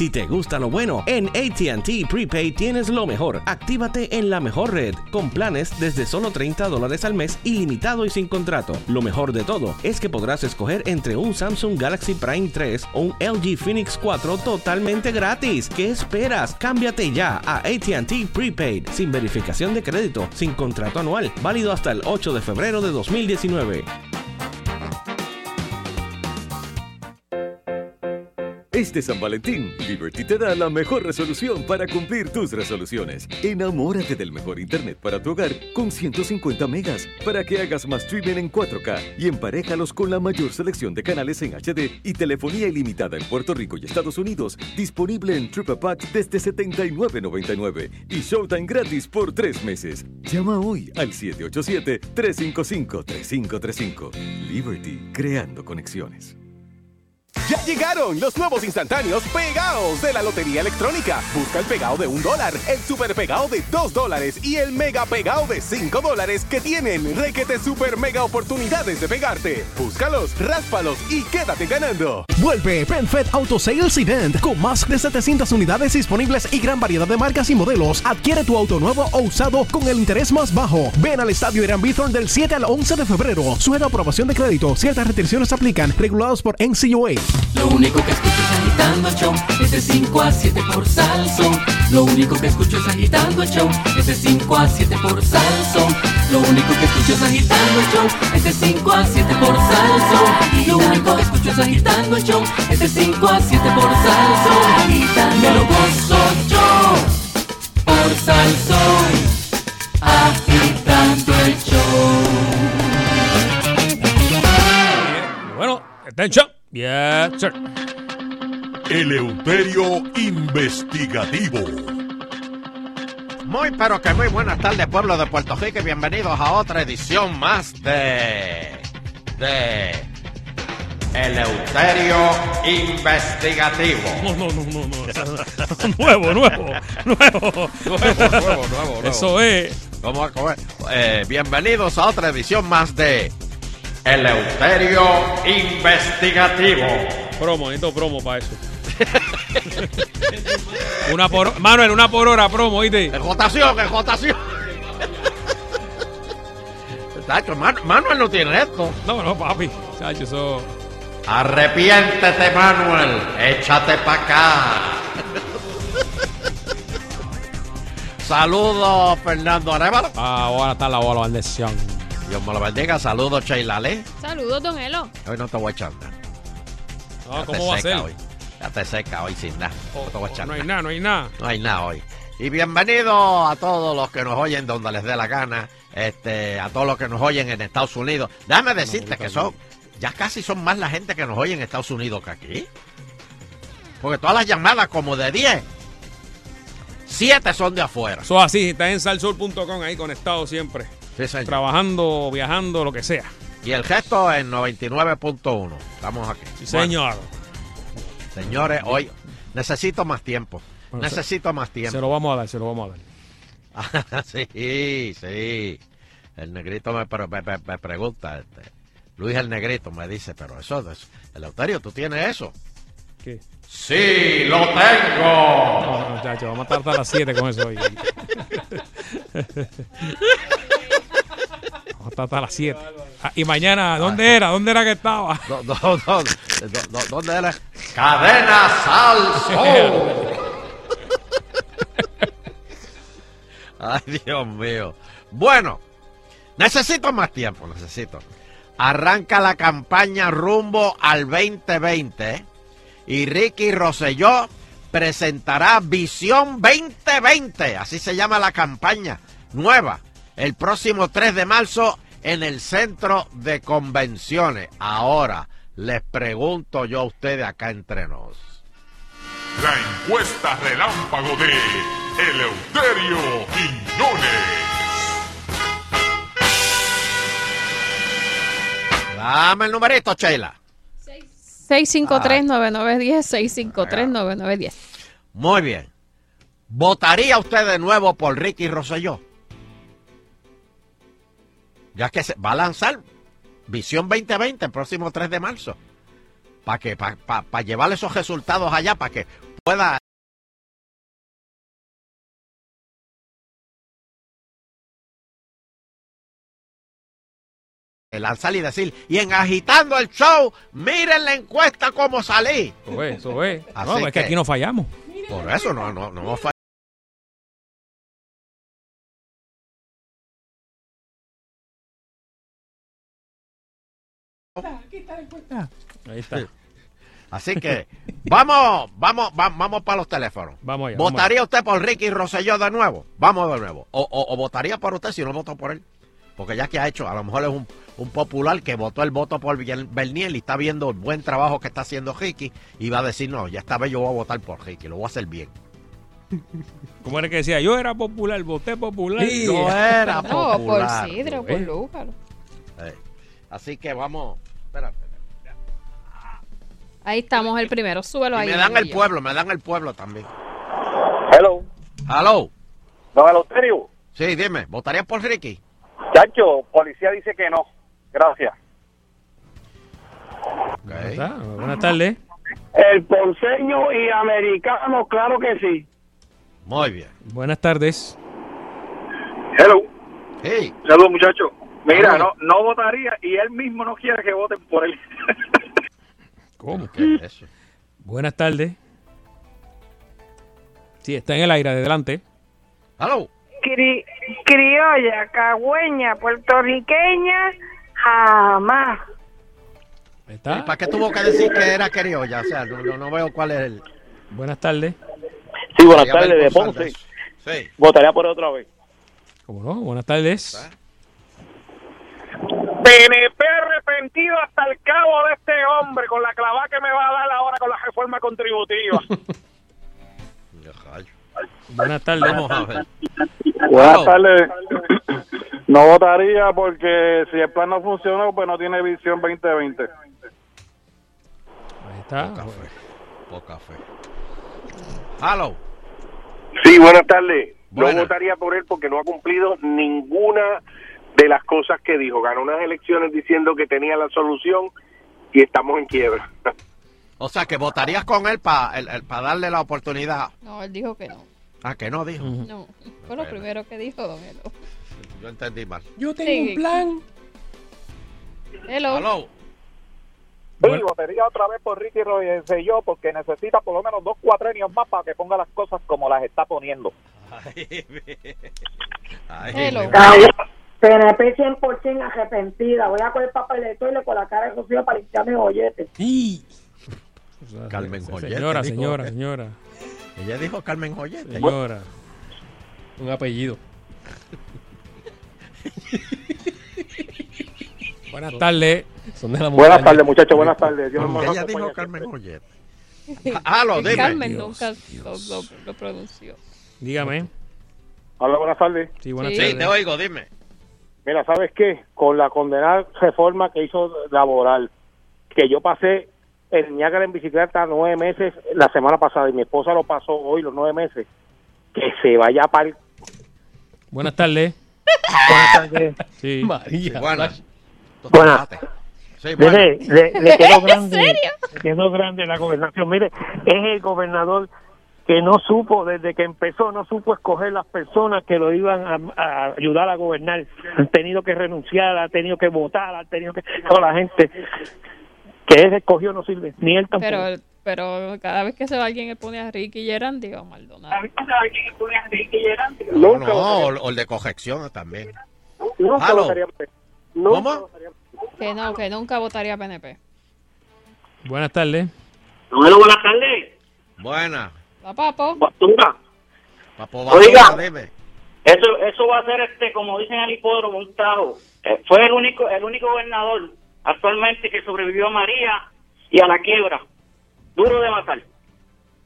Si te gusta lo bueno, en ATT Prepaid tienes lo mejor. Actívate en la mejor red, con planes desde solo 30 dólares al mes, ilimitado y sin contrato. Lo mejor de todo es que podrás escoger entre un Samsung Galaxy Prime 3 o un LG Phoenix 4 totalmente gratis. ¿Qué esperas? Cámbiate ya a ATT Prepaid, sin verificación de crédito, sin contrato anual, válido hasta el 8 de febrero de 2019. Este San Valentín, Liberty te da la mejor resolución para cumplir tus resoluciones. Enamórate del mejor internet para tu hogar con 150 megas para que hagas más streaming en 4K y emparéjalos con la mayor selección de canales en HD y telefonía ilimitada en Puerto Rico y Estados Unidos, disponible en Triple Pack desde $79.99 y Showtime gratis por tres meses. Llama hoy al 787-355-3535. Liberty, creando conexiones. Ya llegaron los nuevos instantáneos pegados de la Lotería Electrónica. Busca el pegado de un dólar, el super pegado de dos dólares y el mega pegado de cinco dólares que tienen requete super mega oportunidades de pegarte. Búscalos, ráspalos y quédate ganando. Vuelve PenFed Auto Sales Event con más de 700 unidades disponibles y gran variedad de marcas y modelos. Adquiere tu auto nuevo o usado con el interés más bajo. Ven al estadio Irán Bithorn del 7 al 11 de febrero. Sujeto aprobación de crédito. Ciertas restricciones aplican. Regulados por NCUA. Lo único que escucho es agitando el show. Es de 5 a 7 por Salsón. Lo único que escucho es agitando el show. Es de 5 a 7 por Salsón. Lo único que escucho es agitando el show. Es de 5 a 7 por Salsón. Lo único que escucho es agitando el show. Es de 5 a 7 por Salsón. Me lo gozo yo por Salsón. Agitando el show. Bueno, atención. Yes, sir. Eleuterio Investigativo. Muy pero que muy buenas tardes pueblo de Puerto Rico y bienvenidos a otra edición más de... de... Eleuterio Investigativo. No, no, no, no, no. <laughs> nuevo, nuevo, nuevo. Nuevo, nuevo, nuevo, nuevo. Eso es. Vamos a comer. Eh, bienvenidos a otra edición más de Eleuterio Investigativo. Promo, necesito promo para eso. <laughs> una por Manuel, una por hora promo, ¿oíste? Ejotación, ejotación. Tacho, Man- Manuel no tiene esto. No, no, papi. Chacho, eso. Arrepiéntete, Manuel. Échate para acá. Saludos, Fernando Arevalo. Ah, buenas tardes, abuelo, bendición. Dios me lo bendiga. Saludos, Sheila Lee. Saludos, don Elo. Hoy no te voy a echar nada. No, Ya te ¿cómo va a seca ser? Hoy. Ya te seca hoy sin nada. no te voy a echar No hay nada. no hay nada. No hay nada hoy. Y bienvenido a todos los que nos oyen donde les dé la gana, este, a todos los que nos oyen en Estados Unidos. Déjame decirte que son, ya casi son más la gente que nos oye en Estados Unidos que aquí. Porque todas las llamadas como de 10, 7 son de afuera. Eso así, está en salsol.com ahí conectado siempre. Trabajando, viajando, lo que sea. Y el gesto en 99.1. Estamos aquí. Sí, señor. Bueno, señores, hoy necesito más tiempo. Bueno, se- necesito más tiempo. Se lo vamos a dar, se lo vamos a dar. <laughs> sí, sí. El negrito me, pre- me- me- me pregunta, este, Luis el negrito me dice, pero eso, es, Eleuterio, ¿tú tienes eso? ¿Qué? Sí, lo tengo. No, muchachos, vamos a estar hasta las 7 con eso hoy. <laughs> Hasta las 7. Ah, y mañana, ¿dónde era? ¿Dónde era que estaba? <laughs> Do- do- do- do- do- ¿Dónde era? Cadena Salso. Ay, Dios mío. Bueno, necesito más tiempo, necesito. Arranca la campaña rumbo al 2020 y Ricky Rosselló presentará Visión 2020, así se llama la campaña nueva, el próximo 3 de marzo en el centro de convenciones. Ahora, les pregunto yo a ustedes acá entre nos. La encuesta relámpago de Eleuterio Quiñones. Dame el numerito, Sheila. 653-9910, 653-9910. Muy bien. ¿Votaría usted de nuevo por Ricky Rosselló? Ya que se va a lanzar Visión 2020 el próximo 3 de marzo. ¿Para que Para llevar esos resultados allá, para que pueda... lanzar y decir, y en agitando el show, miren la encuesta cómo salí. Eso es, eso es. Así No, es que que- aquí no fallamos. Por eso no, no, no Ahí está. <laughs> Así que vamos, vamos, va- vamos para los teléfonos. Vamos allá. ¿Votaría usted por Ricky Rosselló de nuevo? Vamos de nuevo. O, o- o votaría por usted si no votó por él. Porque ya que ha hecho, a lo mejor es un, un popular que votó el voto por Berniel y está viendo el buen trabajo que está haciendo Ricky y va a decir, no, ya esta vez yo voy a votar por Ricky, lo voy a hacer bien. <laughs> ¿Cómo era que decía? Yo era popular, voté popular. Sí, yo era No, por popular. Sidro, por Lúcaro. Eh, Así que vamos. Espérate. Ahí estamos el primero. Súbelo Y ahí. me dan el pueblo, me dan el pueblo también. Hello. Hello. Don Eleuterio. Sí, dime, ¿votarías por Ricky? Chacho, policía dice que no. Gracias. Ahí está. Buenas tardes. El ponceño y americano, claro que sí. Muy bien. Buenas tardes. Hello. Hey. Saludos, muchachos. Mira, no, no votaría y él mismo no quiere que voten por él. <laughs> ¿Cómo? ¿Qué es eso? Buenas tardes. Sí, está en el aire, adelante. Hello. Cri- criolla, cagüeña, puertorriqueña, jamás. Está. ¿Y para qué tuvo que decir que era criolla? O sea, no, veo cuál es el... Buenas tardes. Sí, buenas tardes, de Ponce. Sí. Votaría por otra vez. ¿Cómo no? Buenas tardes. PNP arrepentido hasta el cabo de este hombre con la clavada que me va a dar ahora con la reforma contributiva. <laughs> Buenas tardes. Vamos a ver. Buenas tardes. <clears throat> No votaría porque si el plan no funciona, pues no tiene visión 2020. Ahí está. Poca fe. Hello. Sí, buenas tardes. Buenas. No votaría por él porque no ha cumplido ninguna de las cosas que dijo. Ganó unas elecciones diciendo que tenía la solución y estamos en quiebra. <laughs> O sea, que votarías con él para darle la oportunidad. No, él dijo que no. Ah, que no dijo. No, fue lo primero que dijo Don Elo. Yo entendí mal. Yo tengo un plan. Hello. Hello. Sí, votaría otra vez por Ricky Rosselló porque necesita por lo menos dos cuatrenios más para que ponga las cosas como las está poniendo. Hello. <laughs> PNP 100% arrepentida. Voy a coger papel de toile con la cara de Rocío para limpiarme joyete. Carmen Joyete. Señora, dijo. señora, señora. Ella dijo Carmen Joyete. Señora. Un apellido. Buenas tardes. Son de la Buenas tardes, muchachos. Buenas tardes. Ella dijo Carmen Joyete. Halo, dime. Carmen nunca lo, lo- lo pronunció. Dígame. Hola, buenas tardes. Sí, buenas Sí. Sí, tardes. te oigo, dime. Mira, ¿sabes qué? Con la condenada reforma que hizo laboral, que yo pasé en Niágara en bicicleta nueve meses la semana pasada y mi esposa lo pasó hoy los nueve meses, que se vaya para el... Buenas tardes. Buenas tardes. Sí. María. Buenas. Buenas. Sí, bueno. Mire, le, le <laughs> quedó ¿En grande, serio? le quedó grande la gobernación. Mire, es el gobernador que no supo, desde que empezó, no supo escoger las personas que lo iban a, a ayudar a gobernar. Han tenido que renunciar, ha tenido que votar, ha tenido que... Toda la gente que él escogió no sirve, ni él tampoco. Pero, pero cada vez que se va alguien, él pone a Ricky Gerandi o a Maldonado. No, no, o, el de corrección también. Nunca Halo. votaría. Nunca ¿Cómo? Que no, que nunca votaría PNP. Buenas tardes. Bueno, buenas tardes. Buena. ¿Va, papo? Basura. Papo Oiga. Eso, eso va a ser este, como dicen en el hipódromo, un tajo. Eh, fue el único, el único gobernador actualmente que sobrevivió a María y a la quiebra. Duro de matar.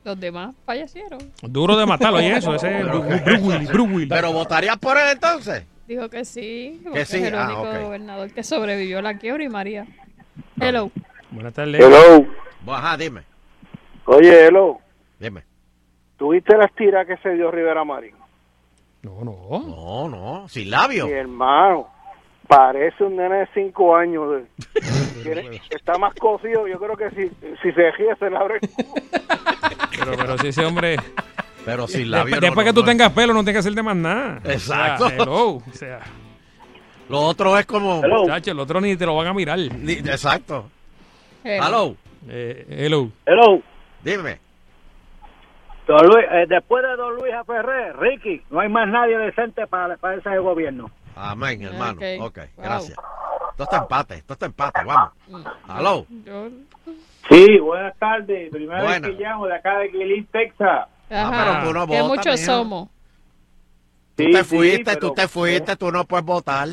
Los demás fallecieron. Duro de matarlo y eso. Ese es Bruce Willis. Pero votarías por él entonces. Dijo que sí, porque sí, es el ah, único ok. gobernador que sobrevivió a la quiebra y María. Hello. Buenas tardes. Hello. Ajá, dime. Oye, hello. Dime. ¿Tuviste las tiras que se dio Rivera Marín? No, no. No, no. Sin labio. Mi hermano, parece un nene de cinco años. de- <laughs> Tiene- está más cocido. Yo creo que si, si se ríe se le abre. el culo. Pero, pero si ese hombre. Pero sin Después, labio. no, después no, que tú no. tengas pelo, no tienes que hacerte más nada. Exacto. O sea, hello. O sea, Lo otro es como. chacho, el otro ni te lo van a mirar. Ni- Exacto. Hello. Hello. Eh, hello. Hello. Dime. Don Luis, eh, después de Don Luis Ferrer, Ricky, no hay más nadie decente para, para ese gobierno. Amén, hermano. Ok. Ok, Wow. gracias. Esto está empate, esto está empate, vamos. Aló. Sí, buenas tardes. Primera Buenas. vez que llamo de acá de Cleveland, Texas. Ah, pero tú no que votas, muchos mijo. somos. Tú Sí, te sí, fuiste, pero- tú te fuiste, tú no puedes votar.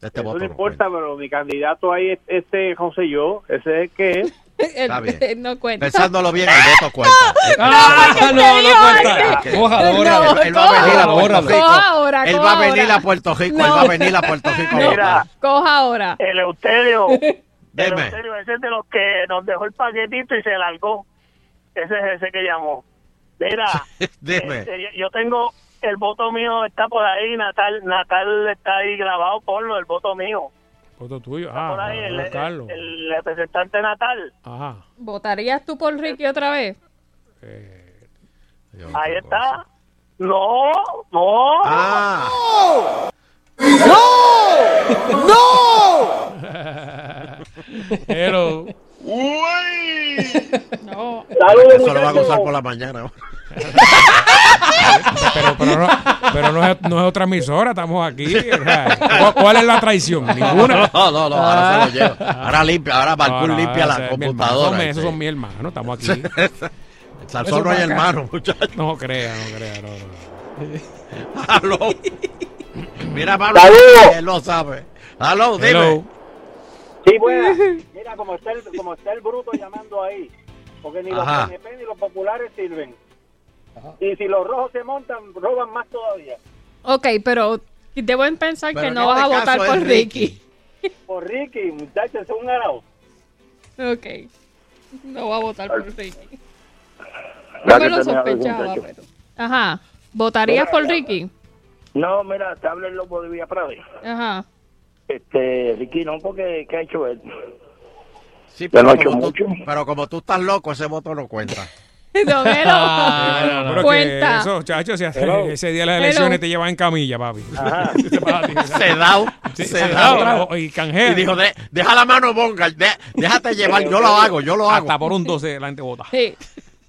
Este Eso no importa, pero mi candidato ahí es este José yo. Ese es el que es. Está bien. no cuenta. Pensándolo bien, el voto cuenta. Ah, no, no cuenta. Ok. Cójalo, Él, él va a venir a Puerto. Rico. Coja ahora, él coja va a venir ahora. a Puerto Rico. Él No. va a venir a Puerto Rico. Mira. Coja ahora. Eleuterio. Dime. Eleuterio, ese es de los que nos dejó el paquetito y se largó. Ese es ese que llamó. Mira, este, yo tengo el voto mío, está por ahí, Natal, Natal está ahí grabado, ponlo, el voto mío. Voto tuyo. Está por Ah, ahí, el, Carlos. el- el representante Natal. Ajá. ¿Votarías tú por Ricky otra vez? Ahí está. No, no. Ah. ¡No! <laughs> ¡No! <laughs> No. Saludos, Eso lo va a gozar por la mañana. Pero, pero, no, pero no, es, no es otra emisora, estamos aquí. o sea, ¿cuál, cuál es la traición? Ninguna. No, no, no, ahora se lo lleva. Ahora limpia, ahora No, no, limpia la mi hermano. computadora. Esos son mis hermanos, estamos aquí. Salsón no hay hermano, muchachos. No crea, no crea, no, no. Aló. Mira, Pablo, él lo sabe. Aló, dime. Hello. Sí, buena. Mira, como está, el, como está el bruto llamando ahí. Porque ni Ajá. los PNP ni los populares sirven. Y si los rojos se montan, roban más todavía. Ok, pero deben pensar Pero que no vas a este votar caso por Ricky. Por Ricky, muchachos, es un ganado. Ok. No va a votar por Ricky. No me lo sospechaba, pero... Ajá. ¿Votarías por Ricky? No, mira, te habla el lobo de. Ajá. Este, Ricky, no, porque ¿qué ha hecho él? Sí, Ya no pero, ha hecho como tú, mucho. pero como tú estás loco, ese voto no cuenta. <laughs> Donero. Ah, pero que Cuenta. eso, chacho, si hace- ese día de las Hello. elecciones te llevan en camilla, papi. <laughs> Sedao. Sí, sedao. sedao, y canjea. Y dijo, "De- deja la mano, Bonga, de- déjate llevar, yo lo hago, yo lo hago. Hasta por un 12 la gente vota. Sí.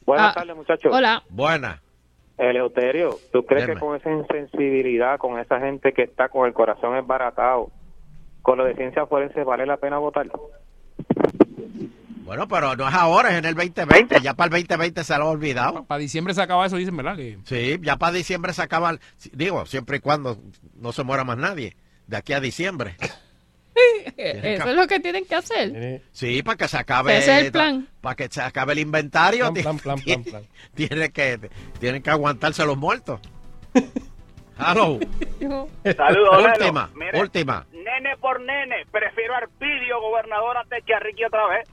Buenas Ah, tardes, muchachos. Hola. Buena. Eleuterio, ¿tú crees que con esa insensibilidad, con esa gente que está con el corazón esbaratado, con lo de ciencia forense, vale la pena votar? Bueno, pero no es ahora, es en el 2020. Ya para el 2020 se lo ha olvidado. Para diciembre se acaba eso, dicen, ¿verdad? Que Sí, ya para diciembre se acaba, el- digo, siempre y cuando no se muera más nadie. De aquí a diciembre. <laughs> Eso es lo que tienen que hacer. Sí, para que se acabe. Ese es el plan. Para que se acabe el inventario. Plan, plan, plan, plan, plan. <laughs> Tiene que, tienen que aguantarse los muertos. <laughs> Hello. Saludos, última, última. Nene por nene, prefiero a Arpidio, gobernador, antes que a Ricky otra vez.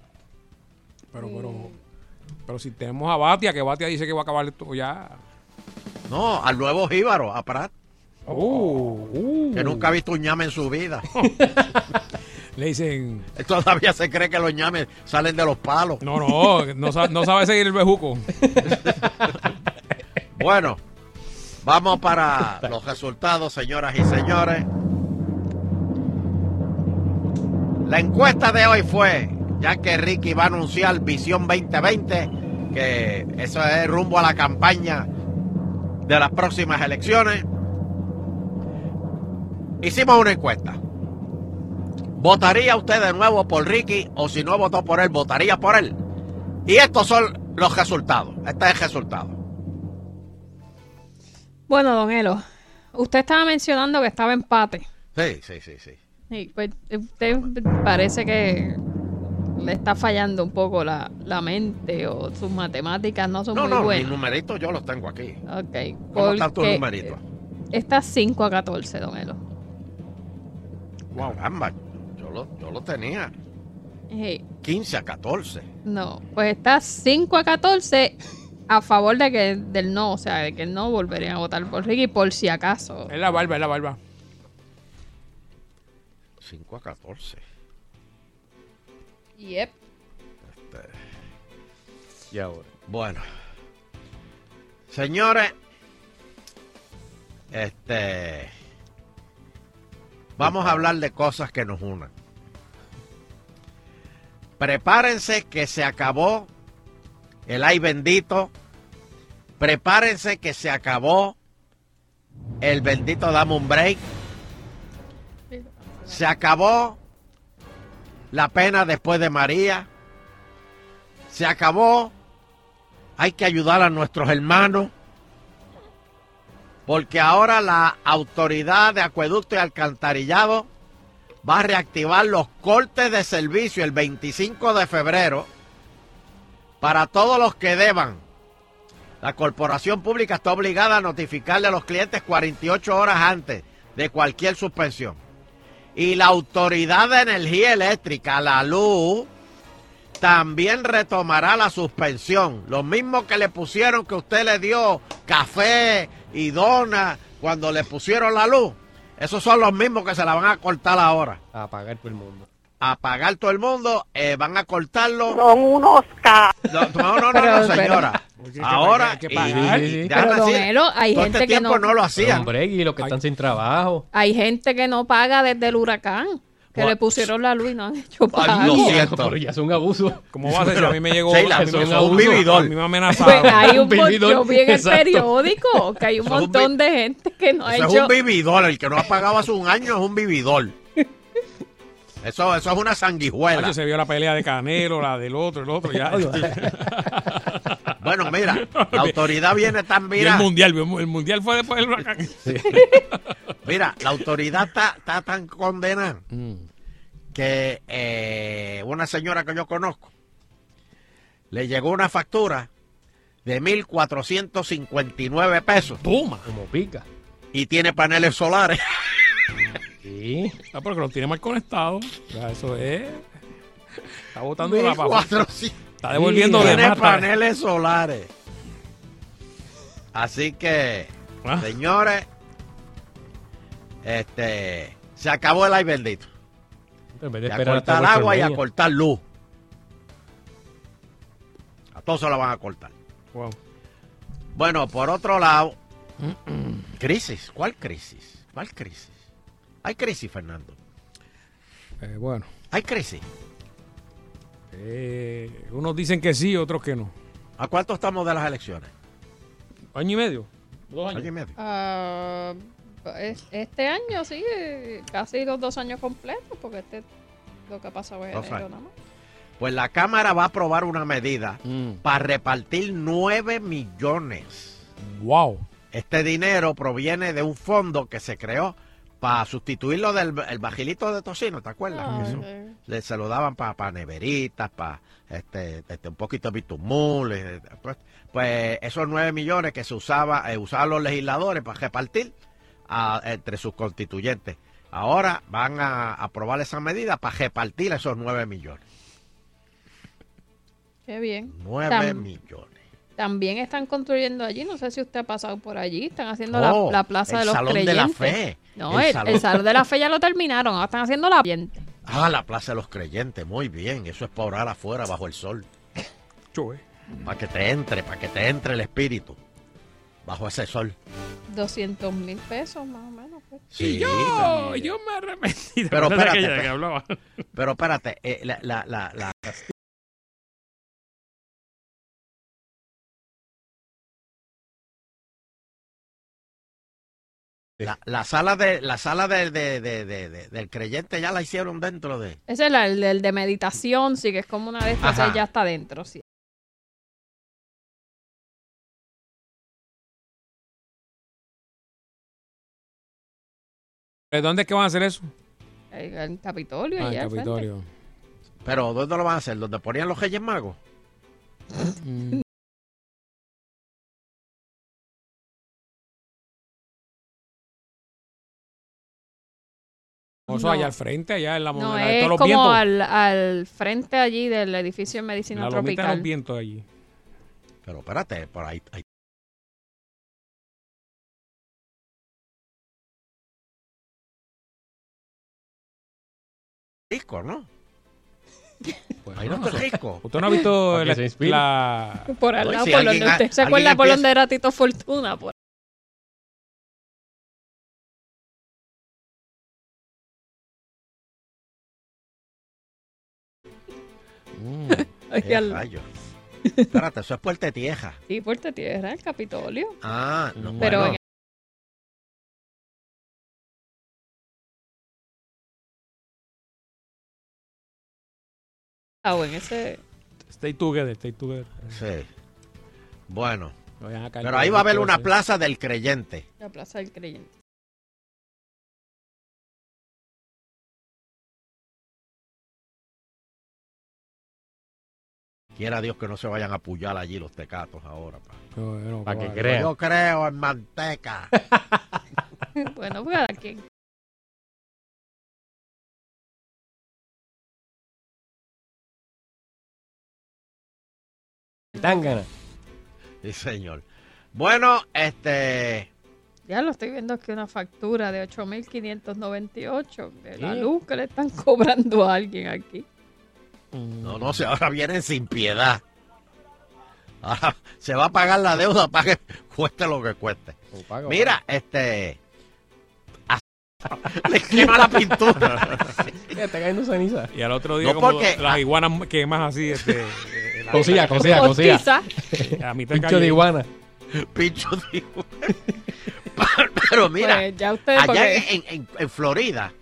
Pero, pero, pero si tenemos a Batia, que Batia dice que va a acabar esto ya. No, al nuevo jíbaro, a Prat. Uh, uh. Que nunca ha visto un ñame en su vida. <laughs> Le dicen. Todavía se cree que los ñames salen de los palos. No, no, no, no sabe seguir el bejuco. <laughs> Bueno, vamos para los resultados, señoras y señores. La encuesta de hoy fue, ya que Ricky va a anunciar Visión 2020, que eso es rumbo a la campaña de las próximas elecciones. Hicimos una encuesta. ¿Votaría usted de nuevo por Ricky o si no votó por él, votaría por él? Y estos son los resultados. Este es el resultado. Bueno, don Elo, usted estaba mencionando que estaba empate. Sí, sí, sí, sí. Sí, pues usted parece que le está fallando un poco la, la mente o sus matemáticas no son No, muy no, mis buenas. numeritos yo los tengo aquí. Ok. ¿Cómo están tus numeritos? Está 5 a 14, don Elo. Wow. Caramba, yo lo, yo lo tenía. Sí. 15 a 14. No, pues está 5 a 14 a favor de que del no, o sea, de que no volverían a votar por Ricky por si acaso. Es la barba, es la barba. 5 a 14. Yep. Y ahora. Bueno. Señores, este. Vamos a hablar de cosas que nos unan. Prepárense que se acabó el ay bendito. Prepárense que se acabó el bendito dame un break. Se acabó la pena después de María. Se acabó. Hay que ayudar a nuestros hermanos. Porque ahora la autoridad de acueducto y alcantarillado va a reactivar los cortes de servicio el 25 de febrero para todos los que deban. La corporación pública está obligada a notificarle a los clientes 48 horas antes de cualquier suspensión. Y la autoridad de energía eléctrica, la luz, también retomará la suspensión. Lo mismo que le pusieron que usted le dio café y dona cuando le pusieron la luz. Esos son los mismos que se la van a cortar ahora. A pagar el mundo. A pagar todo el mundo, eh, van a cortarlo. Son unos ca... No, no, no, no, Pero- no, señora. pero- Ahora, hay que y- pagar. y- Sí, sí, sí. déjame Pero, don decir, Elo, hay todo gente este que tiempo no- no lo hacían. Hombre, y los que están sin trabajo. Hay gente que no paga desde el huracán. Que Bueno, le pusieron la luz y no han hecho pago. lo siento. Pero ya es un abuso. ¿Cómo va a ser si a mí me llegó Sheila, a mí me- es a un mí vividor. me ha amenazado. Pues hay un Un vividor, yo vi en el exacto. periódico que hay un un montón de gente que no ha Eso es hecho. un vividor. El que no ha pagado hace un año es un vividor. Eso, eso es una sanguijuela. Se vio la pelea de Canelo, la del otro, el otro, ya. <laughs> Bueno, mira, la autoridad viene tan el mundial, el mundial fue después del huracán. mira, la autoridad está, está tan condenada Mm. que eh, una señora que yo conozco le llegó una factura de 1.459 pesos Toma. Como pica. y tiene paneles solares. <laughs> Sí. Ah, pero que lo tiene mal conectado. Ya, eso es. Está botando la papa. 1.400 Está devolviendo de tiene paneles solares. Así que, Ah. señores, este, se acabó el ay bendito. En vez de Y a cortar agua y a cortar luz. A todos se lo van a cortar. Wow. Bueno, por otro lado, crisis. ¿Cuál crisis? ¿Cuál crisis? Hay crisis, Fernando. Eh, bueno, Hay crisis. eh, unos dicen que sí, otros que no. ¿A cuánto estamos de las elecciones? Año y medio. Dos Año y años. medio. Ah, es- este año sí, casi los dos años completos, porque este lo que ha pasado es enero años. nada más. Pues la Cámara va a aprobar una medida Mm. para repartir 9 millones. Wow. Este dinero proviene de un fondo que se creó para sustituir lo del el bajilito de tocino, ¿te acuerdas? Ah, Eso. Le- se lo daban para neveritas, para este, este, un poquito de bitumul. eh, Pues, pues esos 9 millones que se usaba, eh, usaban los legisladores para repartir a- entre sus constituyentes. Ahora van a aprobar esa medida para repartir esos 9 millones. Qué bien. 9 Tam- millones. También están construyendo allí, no sé si usted ha pasado por allí, están haciendo Oh, la, la Plaza de los Salón de Creyentes. la Fe. No, El el, Salón. el Salón de la Fe ya lo terminaron, ahora están haciendo la ambiente. Ah, la Plaza de los Creyentes, muy bien. Eso es para orar afuera bajo el sol. Chue. Para que te entre, para que te entre el espíritu. Bajo ese sol. 200 mil pesos más o menos. pues. Sí, y yo, también. yo me arrepentí. Pero de espérate, que hablaba. Pero espérate, eh, la, la, la, la- la- la sala de la sala de, de- de- de- de- del creyente ya la hicieron dentro de Ese es la- el, el de meditación, sí, que es como una de estas, Ajá. ya está dentro, sí. ¿De ¿Dónde es que van a hacer eso? En el Capitolio, Ah, allá frente. Capitolio. pero ¿dónde lo van a hacer? ¿Donde ponían los Reyes Magos? Mm. O Eso No. allá al frente, allá en la No, moneda de es todos los como vientos. al, al frente allí del edificio de medicina la lomita de tropical. los vientos allí. Pero espérate, por ahí, ahí- Risco, ¿no? Pues Ahí no está risco. ¿Usted no ha visto la, la- Por al lado, si por donde usted se acuerda por donde era Tito Fortuna. Por... limpiarlo. Espérate, eso es Puerta de Tierra. <laughs> Sí, Puerta de Tierra, el Capitolio. Ah, no, Pero bueno. en Ah, bueno, ese... Stay together, stay together. Sí. Bueno. Pero ahí va a haber una plaza del creyente. La plaza del creyente. Quiera Dios que no se vayan a apoyar allí los tecatos ahora. pa. Para que Yo crean. creo en manteca. <laughs> bueno, pues cada quien. Tangana. Sí, señor. Bueno, este. Ya lo estoy viendo aquí una factura de 8.598 de la luz que le están <laughs> cobrando a alguien aquí. No, no, si ahora vienen sin piedad. Ahora se va a pagar la deuda para que cueste lo que cueste. Mira, este. <laughs> Le quema la pintura. <laughs> Está cayendo ceniza. Y al otro día, No, como porque- las iguanas quemas así. Este, la- Cosilla, la- cosilla, cosilla. A mitad Pincho de iguana. Pincho de iguana. <laughs> Pero mira, Pues ya allá porque- en, en- en Florida,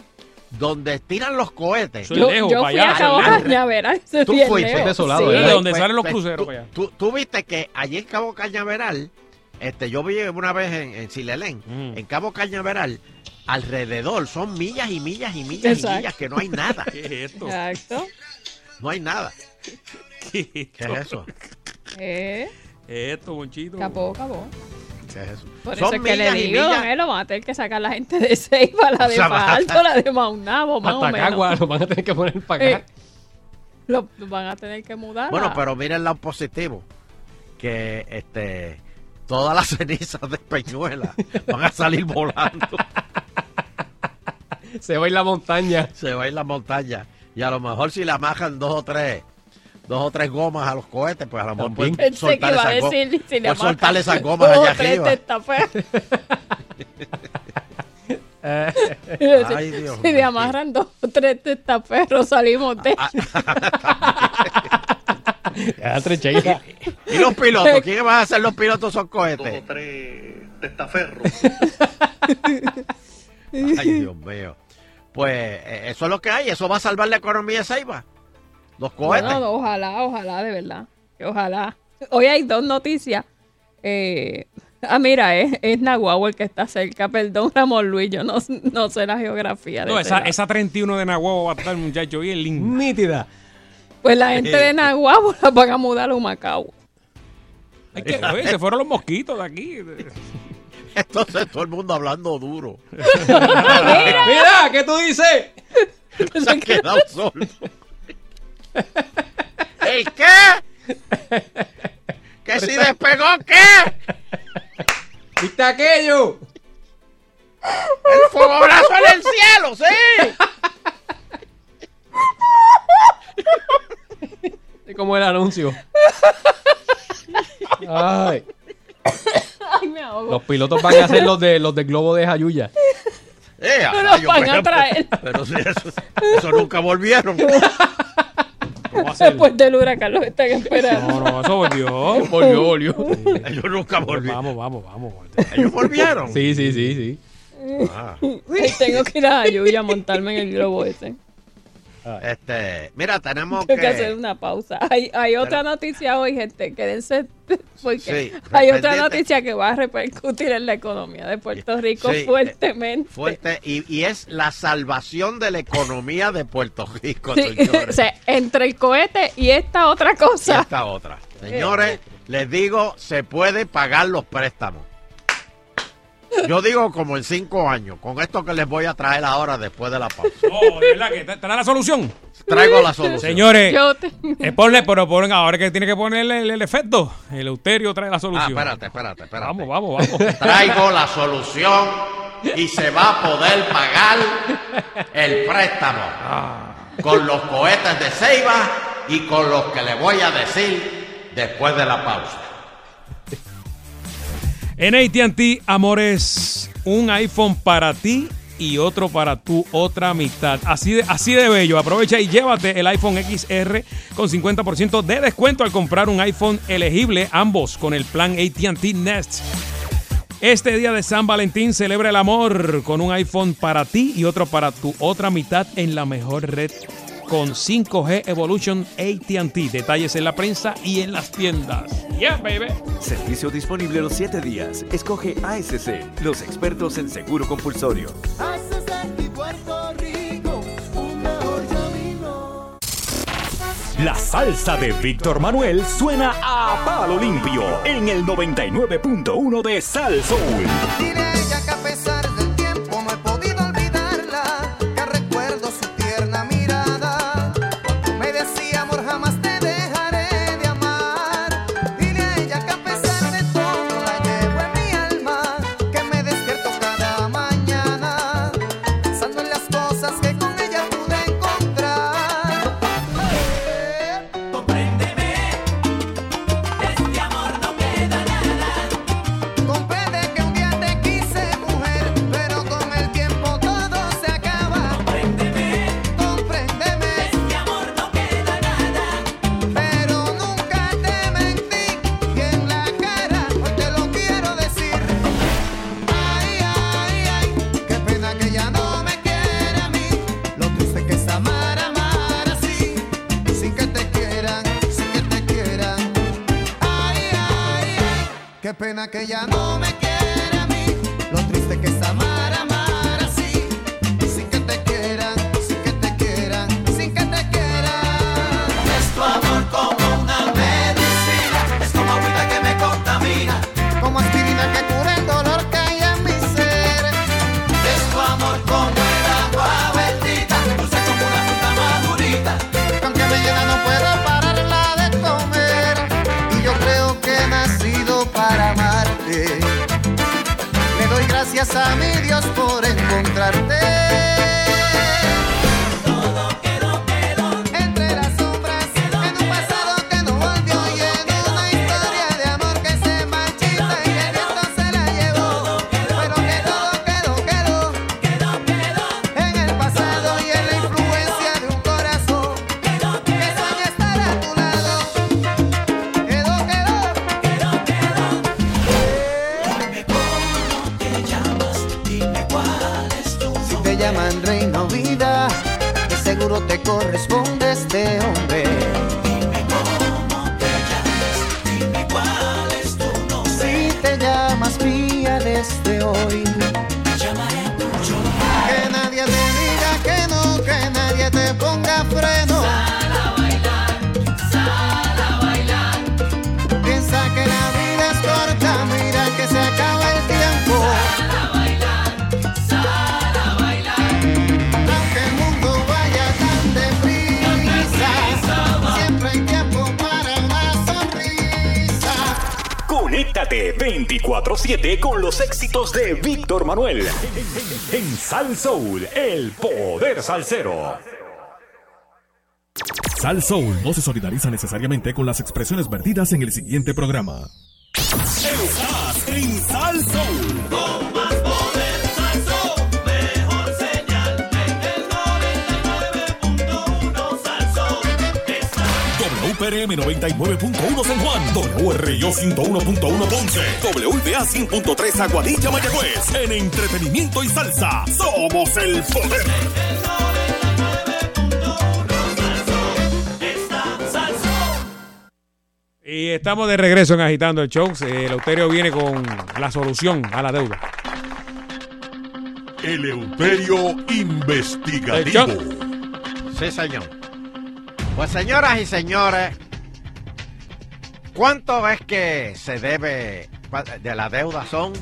donde tiran los cohetes. Es Yo- lejos, yo para fui allá, a Cabo al- Cañaveral, es Tú fuiste. lejos. desolado, Sí. De donde Pues- salen los pues, cruceros tú, para allá. tú- tú viste que allí en Cabo Cañaveral, este, yo vi una vez en, en Silelén, Mm. en Cabo Cañaveral, alrededor son millas y millas y millas y millas que no hay nada. <laughs> ¿Qué es esto? Exacto. No hay nada. ¿Qué <laughs> ¿Qué es eso? Eh, Esto, Monchito. capó, capó. ¿Qué es eso? Por Son eso es que le digo, don Elo, van a tener que sacar la gente de Ceiba, la de O sea, la de Maunabo, más o Hasta menos. Cagua lo van a tener que poner para acá. Eh, Lo, lo van a tener que mudar. Bueno, a- pero miren el lado positivo. Que este todas las <laughs> cenizas de Peñuela van a salir volando. <laughs> Se va a ir la montaña. Se va a ir la montaña. Y a lo mejor si le amajan dos o tres, dos o tres gomas a los cohetes, pues a lo mejor pueden Pensé que soltar iba a esas, go- decir, si le soltar amarran esas <laughs> gomas dos o allá tres arriba. testaferros. <laughs> Ay, Dios si le amarran dos o tres testaferros, salimos de <laughs> Ya, tres cheitas. ¿Y los pilotos? ¿Quiénes van a ser los pilotos esos cohetes? Ay, Dios mío. Pues eh, eso es lo que hay. Eso va a salvar la economía de Ceiba. Los cohetes. Bueno, no, ojalá, ojalá, de verdad. Ojalá. Hoy hay dos noticias. Eh, ah, mira, es, es Nahuatl el que está cerca. Perdón, Ramón Luis, yo no, no sé la geografía. De No, esa, esa 31 de Nahuatl va a estar, muchacho, bien linda. Nítida. Pues la gente de Nahuatl <laughs> la van a mudar a Humacao. Hay que, oye, se fueron los mosquitos de aquí. Entonces todo el mundo hablando duro. <laughs> Mira, ¿qué tú dices? Se han quedado sordos. ¿El qué? ¿Que si despegó qué? ¿Viste aquello? ¡El fogonazo en el cielo, sí! Es como el anuncio. Ay, Ay, me ahogo. los pilotos van a ser los de los de Globo de Jayuya. Eh, No los van pero- a traer. Pero si eso, eso nunca volvieron. <laughs> Después del huracán los están esperando. No, no, eso volvió. Volvió, volvió. Ellos nunca volvieron. Vamos, vamos, vamos. Ellos volvieron. Sí, sí, sí, sí. Ah. Tengo que ir a Ayuya a montarme en el globo ese. Este, mira, tenemos Tengo que hacer una pausa. Hay, hay otra noticia hoy, gente. Quédense <laughs> porque Sí, hay otra noticia que va a repercutir en la economía de Puerto Rico Sí, fuertemente. Fuerte, y, y es la salvación de la economía de Puerto Rico, Sí, <laughs> señores. o sea, entre el cohete y esta otra Y cosa. esta otra. Señores, les digo, se puede pagar los préstamos. Yo digo como en cinco años, con esto que les voy a traer ahora después de la pausa. Oh, de verdad que trae la solución. Traigo la solución. Señores, Yo te- eh, ponle, pero ponen ahora que tiene que ponerle el, el efecto. El Euterio trae la Ah, solución. espérate, espérate, espérate. Vamos, vamos, vamos. Traigo la solución y se va a poder pagar el préstamo con los cohetes de Ceiba y con los que le voy a decir después de la pausa. En ATT, amores, un iPhone para ti y otro para tu otra mitad. Así de, así de bello. Aprovecha y llévate el iPhone XR con 50% de descuento al comprar un iPhone elegible, ambos con el plan ATT Nest. Este día de San Valentín celebra el amor con un iPhone para ti y otro para tu otra mitad en la mejor red con 5G Evolution AT&T. Detalles en la prensa y en las tiendas. Yeah, baby. Servicio disponible los 7 días. Escoge ASC, los expertos en seguro compulsorio. La salsa de Víctor Manuel suena a palo limpio en el 99.1 de Sal pena que ya no me Sal Soul, el poder salsero. Sal Soul no se solidariza necesariamente con las expresiones vertidas en el siguiente programa. WPRM 99.1 San Juan, WRIO 101.1 Ponce, WBA 100.3 Aguadilla Mayagüez. En entretenimiento y salsa, somos el poder. Y estamos de regreso en Agitando el Show. Eh, Eleuterio viene con la solución a la deuda. Eleuterio Investigativo. Sí, señor. Pues señoras y señores, ¿cuánto es que se debe de la deuda? Son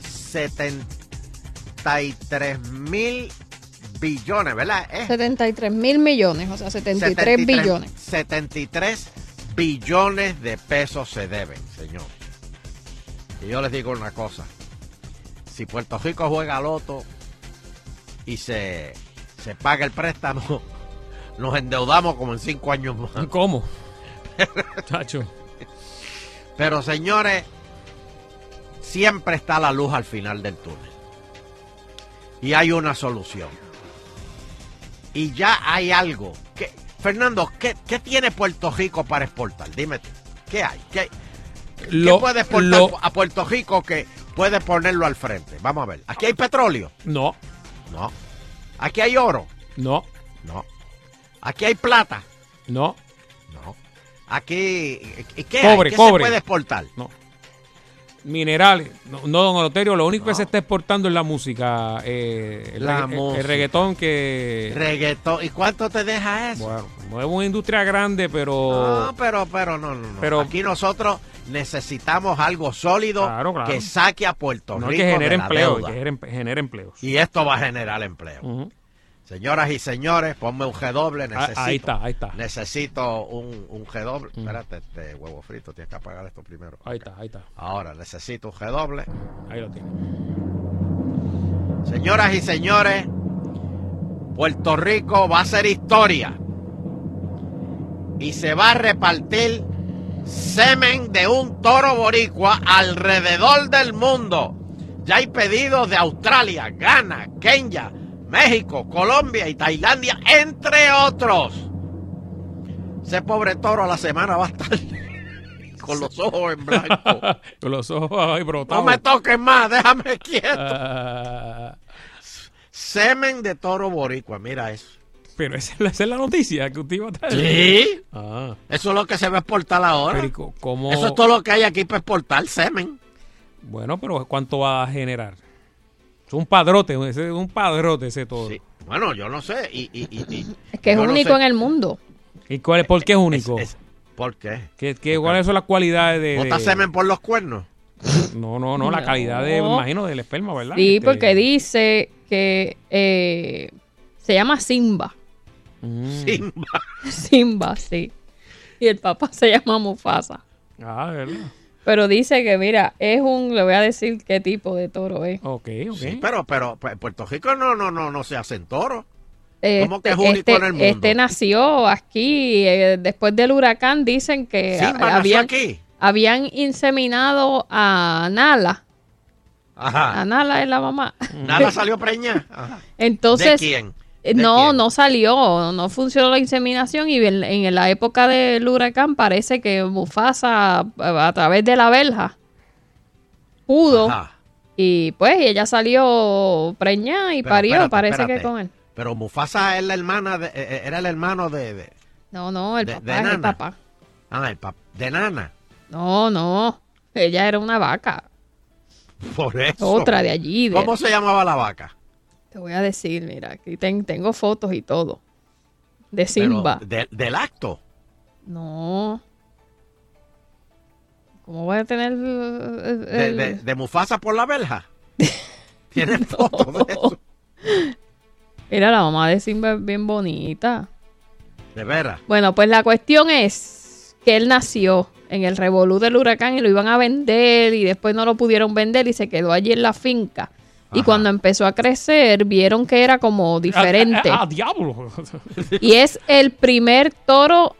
73 mil billones, ¿verdad? ¿Eh? 73 mil millones, o sea, 73, billones. 73 billones de pesos se deben, señor. Y yo les digo una cosa. Si Puerto Rico juega loto y se, se paga el préstamo, <laughs> nos endeudamos como en cinco años más. ¿Cómo? <laughs> Chacho. Pero señores, siempre está la luz al final del túnel. Y hay una solución. Y ya hay algo. que Fernando, ¿qué, qué tiene Puerto Rico para exportar? Dime. ¿Qué hay? ¿Qué, Lo- ¿qué puede exportar lo- a Puerto Rico que puede ponerlo al frente? Vamos a ver. ¿Aquí hay petróleo? No. No. ¿Aquí hay oro? No. No. Aquí hay plata. No. No. Aquí, ¿qué, Cobre? ¿Qué cobre. se puede exportar? No. Minerales. No, no, don Oloterio, lo único que se está exportando es la música. eh, el, La el reggaetón que... Reggaetón. ¿Y cuánto te deja eso? Bueno, no es una industria grande, pero... No, pero, pero no, no, no. Pero- Aquí nosotros necesitamos algo sólido Claro, claro. que saque a Puerto no Rico que genere de la empleo, deuda. que genere, genere empleos. Y esto va a generar empleo. Señoras y señores, ponme un G doble. Ah, Necesito, ahí está, ahí está. Necesito un, un G doble. Espérate, este huevo frito, tienes que apagar esto primero. Ahí está, ahí está. Ahora, necesito un G doble. Ahí lo tiene. Señoras y señores, Puerto Rico va a ser historia. Y se va a repartir semen de un toro boricua alrededor del mundo. Ya hay pedidos de Australia, Ghana, Kenia, México, Colombia y Tailandia, entre otros. Ese pobre toro a la semana va a estar <laughs> con los ojos en blanco. <laughs> Con los ojos ahí brotados. No me toques más, déjame <laughs> quieto. Semen de toro boricua, mira eso. pero esa, es la- esa es la noticia que usted iba a traer. Sí. Ah. Eso es lo que se va a exportar ahora. Pero, ¿y co- cómo? Eso es todo lo que hay aquí para exportar, semen. Bueno, pero ¿cuánto va a generar? Es un padrote, ese es un padrote ese todo. Bueno, yo no sé. Y, y, y, y- Es que es yo no único sé. en el mundo. ¿Y cuál es, por qué es único? ¿Por qué? ¿Qué, qué- cuáles son las cualidades de...? ¿Bota de- semen por los cuernos? No, no, no, la calidad de, me imagino, del esperma, ¿verdad? Sí, Este, porque dice que eh, se llama Simba. mm. Simba. <laughs> Simba, sí. Y el papá se llama Mufasa. Ah, ¿verdad? Pero dice que, mira, es un, le voy a decir qué tipo de toro es. Ok, ok. Sí, pero, pero pues, en Puerto Rico no, no, no, no se hacen toros. ¿Cómo que Este, es único este- en el mundo? este nació aquí, eh, después del huracán, dicen que Simba a- nació habían, aquí. habían inseminado a Nala. Ajá. A Nala es la mamá. Nada <laughs> salió preña. Ajá. Entonces, ¿De quién? No, no salió, no funcionó la inseminación y en, en la época del huracán parece que Mufasa a, a través de la verja pudo Ajá. y pues ella salió preñada y Pero parió, espérate, parece espérate. que con él. Pero Mufasa es la hermana, de, eh, eh, era el hermano de... de- No, no, el De- papá de es el Nana. papá. ah, el pap- de Nana. No, no, ella era una vaca, Por eso. otra de allí. de- ¿Cómo se llamaba la vaca? Te voy a decir, mira, aquí ten- tengo fotos y todo. De Pero Simba. de- del acto. No. ¿Cómo voy a tener el- el- De, el- de- de Mufasa por la verja. <laughs> Tiene fotos de eso. Mira, la mamá de Simba es bien bonita. De veras. Bueno, pues la cuestión es que él nació en el revolú del huracán y lo iban a vender y después no lo pudieron vender y se quedó allí en la finca. Y cuando empezó a crecer, vieron que era como diferente. ¡Ah, diablo! Y es el primer toro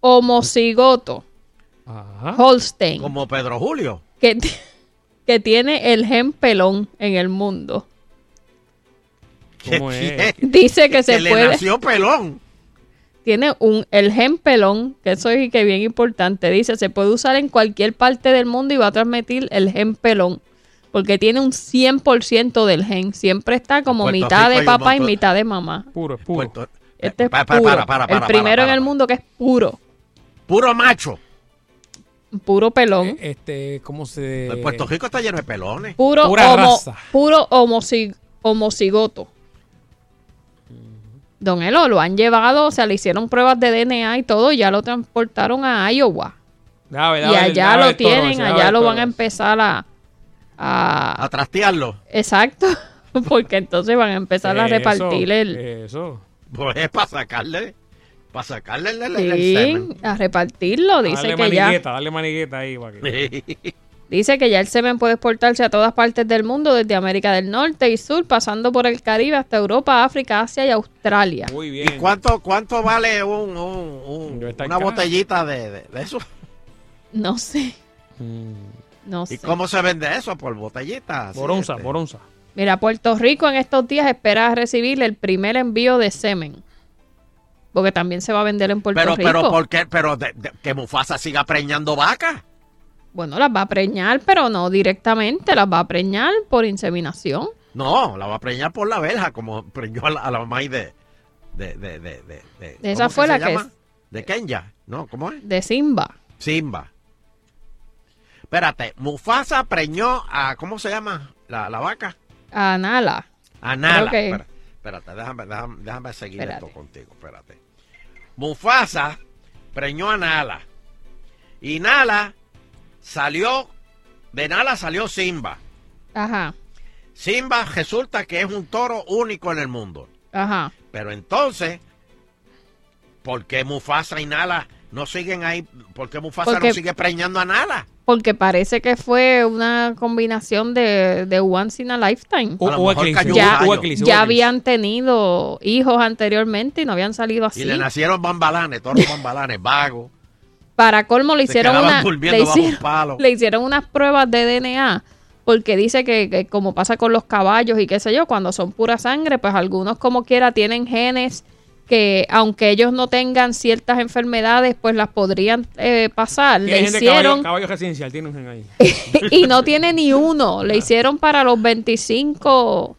homocigoto, Holstein, Como Pedro Julio. que, que tiene el gen pelón en el mundo. ¿Cómo es? Dice que se le puede- nació pelón. Tiene un, el gen pelón, que eso es que bien importante. Dice, se puede usar en cualquier parte del mundo y va a transmitir el gen pelón. Porque tiene un 100% del gen. Siempre está como Puerto mitad Rico de papá y mitad de mamá. Puro, puro. Este es puro. para, para, el primero para, en el mundo que es puro. Puro macho. Puro pelón. Este, ¿cómo se...? Pues Puerto Rico está lleno de pelones. Puro, Pura homo- raza. puro homoci- homocigoto. Don Elo, lo han llevado, o sea, le hicieron pruebas de DNA y todo, y ya lo transportaron a Iowa. Y allá lo el tienen, allá el lo van a empezar a... a- A trastearlo. exacto, <laughs> porque entonces van a empezar a repartir el... Eso. Pues es para sacarle. Para sacarle el, el- el Sí, semen. a repartirlo, dice Dale que ya... manigueta, dale manigueta ahí. Para que... Dice que ya el semen puede exportarse a todas partes del mundo, desde América del Norte y Sur, pasando por el Caribe hasta Europa, África, Asia y Australia. Muy bien. ¿Y cuánto, cuánto vale un, un- un- una botellita de, de- de eso? No sé. Mm. No ¿Y sé. cómo se vende eso? ¿Por botellita? así, Por onza, este? por onza. Mira, Puerto Rico en estos días espera recibir el primer envío de semen. Porque también se va a vender en Puerto Pero, Rico. pero, ¿por qué? Pero de- de- que Mufasa siga preñando vacas. Bueno, las va a preñar, pero no directamente, las va a preñar por inseminación. No, la va a preñar por la verja, como preñó a la, a la mamá de, de, de, de, de- de- Esa ¿cómo fue se la que llama? De Kenya, ¿no? ¿Cómo es? De Simba. Simba. Espérate, Mufasa preñó a, ¿cómo se llama? La, la vaca. A Nala. A Nala. Que- Espérate, déjame, déjame, déjame seguir Espérate. esto contigo, espérate. Mufasa preñó a Nala. Y Nala salió, de Nala salió Simba. Ajá. Simba resulta que es un toro único en el mundo. Ajá. Pero entonces, ¿por qué Mufasa y Nala no siguen ahí? ¿Por qué Mufasa Porque- no sigue preñando a Nala? Porque parece que fue una combinación de, de Once in a Lifetime. O- A o eclipse, ya, eclipse, ya habían tenido hijos anteriormente y no habían salido así. Y le nacieron bambalanes, toros bambalanes, vagos. Para colmo le hicieron una le hicieron, palo. <laughs> le hicieron unas pruebas de DNA porque dice que, que como pasa con los caballos y qué sé yo, cuando son pura sangre, pues algunos como quiera tienen genes que aunque ellos no tengan ciertas enfermedades, pues las podrían eh, pasar. Le hicieron caballo, caballo residencial, tiene un gen ahí. <laughs> y no tiene ni uno. Le hicieron para los 25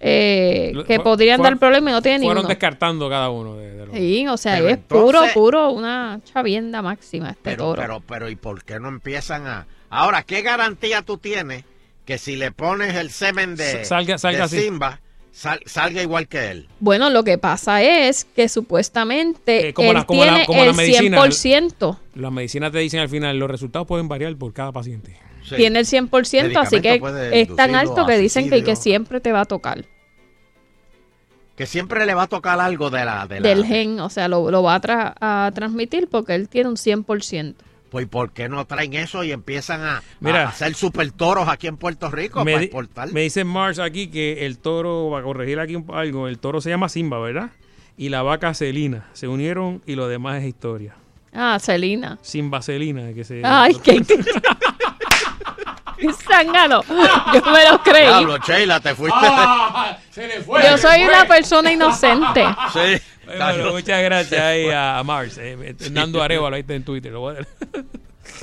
eh, que podrían dar problema y no tiene ni Fueron uno. descartando cada uno de, de los... Sí, o sea, Pero es entonces- puro, puro, una chavienda máxima este Pero, toro. pero, pero, ¿y por qué no empiezan a...? Ahora, ¿qué garantía tú tienes que si le pones el semen de, Salga- salga de así. Sal- salga igual que él? Bueno, lo que pasa es que supuestamente Eh, como él la- como la- tiene la el medicina. 100%. Las medicinas te dicen al final, los resultados pueden variar por cada paciente. Tiene el 100%, así que es tan alto que dicen que, que siempre te va a tocar Que siempre le va a tocar algo de la... De la del gen, o sea, lo, lo va a, tra- a transmitir porque él tiene un 100%. Pues ¿por qué no traen eso y empiezan a, Mira. a hacer super toros aquí en Puerto Rico Me, para exportar? me dice Mars aquí que el toro, para corregir aquí un- algo, el toro se llama Simba, ¿verdad? Y la vaca Celina. Se unieron y lo demás es historia. Ah, Celina. Simba Celina, que se... Ay, qué... <laughs> zángano. Yo me lo creí. Diablo, Sheila, te fuiste. Ah, se le fue. Yo soy una persona inocente. Sí. Bueno, muchas gracias ahí a, Mars. eh, <laughs> Nando Arevalo ahí está en Twitter. lo voy a- <laughs>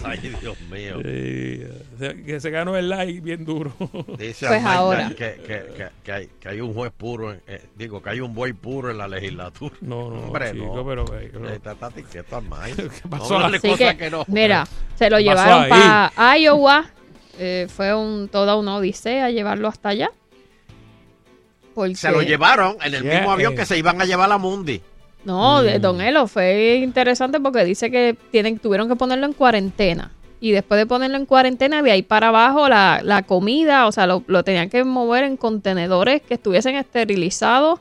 Ay, Dios mío. Sí, se- que se ganó el like bien duro. Dice <laughs> Pues ahora. Que, que- que- que hay, que hay un juez puro, en- eh, digo, que hay un buey puro en la legislatura. No, no, Hombre, chico, no. pero, eh, pero- Eh, Armando. ¿Qué pasó No que, que no. mira, se lo ¿Qué pasó llevaron para Iowa. eh, fue un, toda una odisea llevarlo hasta allá. Porque, Se lo llevaron en el Yeah, mismo avión que se iban a llevar a Mundi. No, Mm. Don Elo fue interesante porque dice que tienen, tuvieron que ponerlo en cuarentena. Y después de ponerlo en cuarentena, de ahí para abajo, la, la comida, o sea, lo, lo tenían que mover en contenedores que estuviesen esterilizados.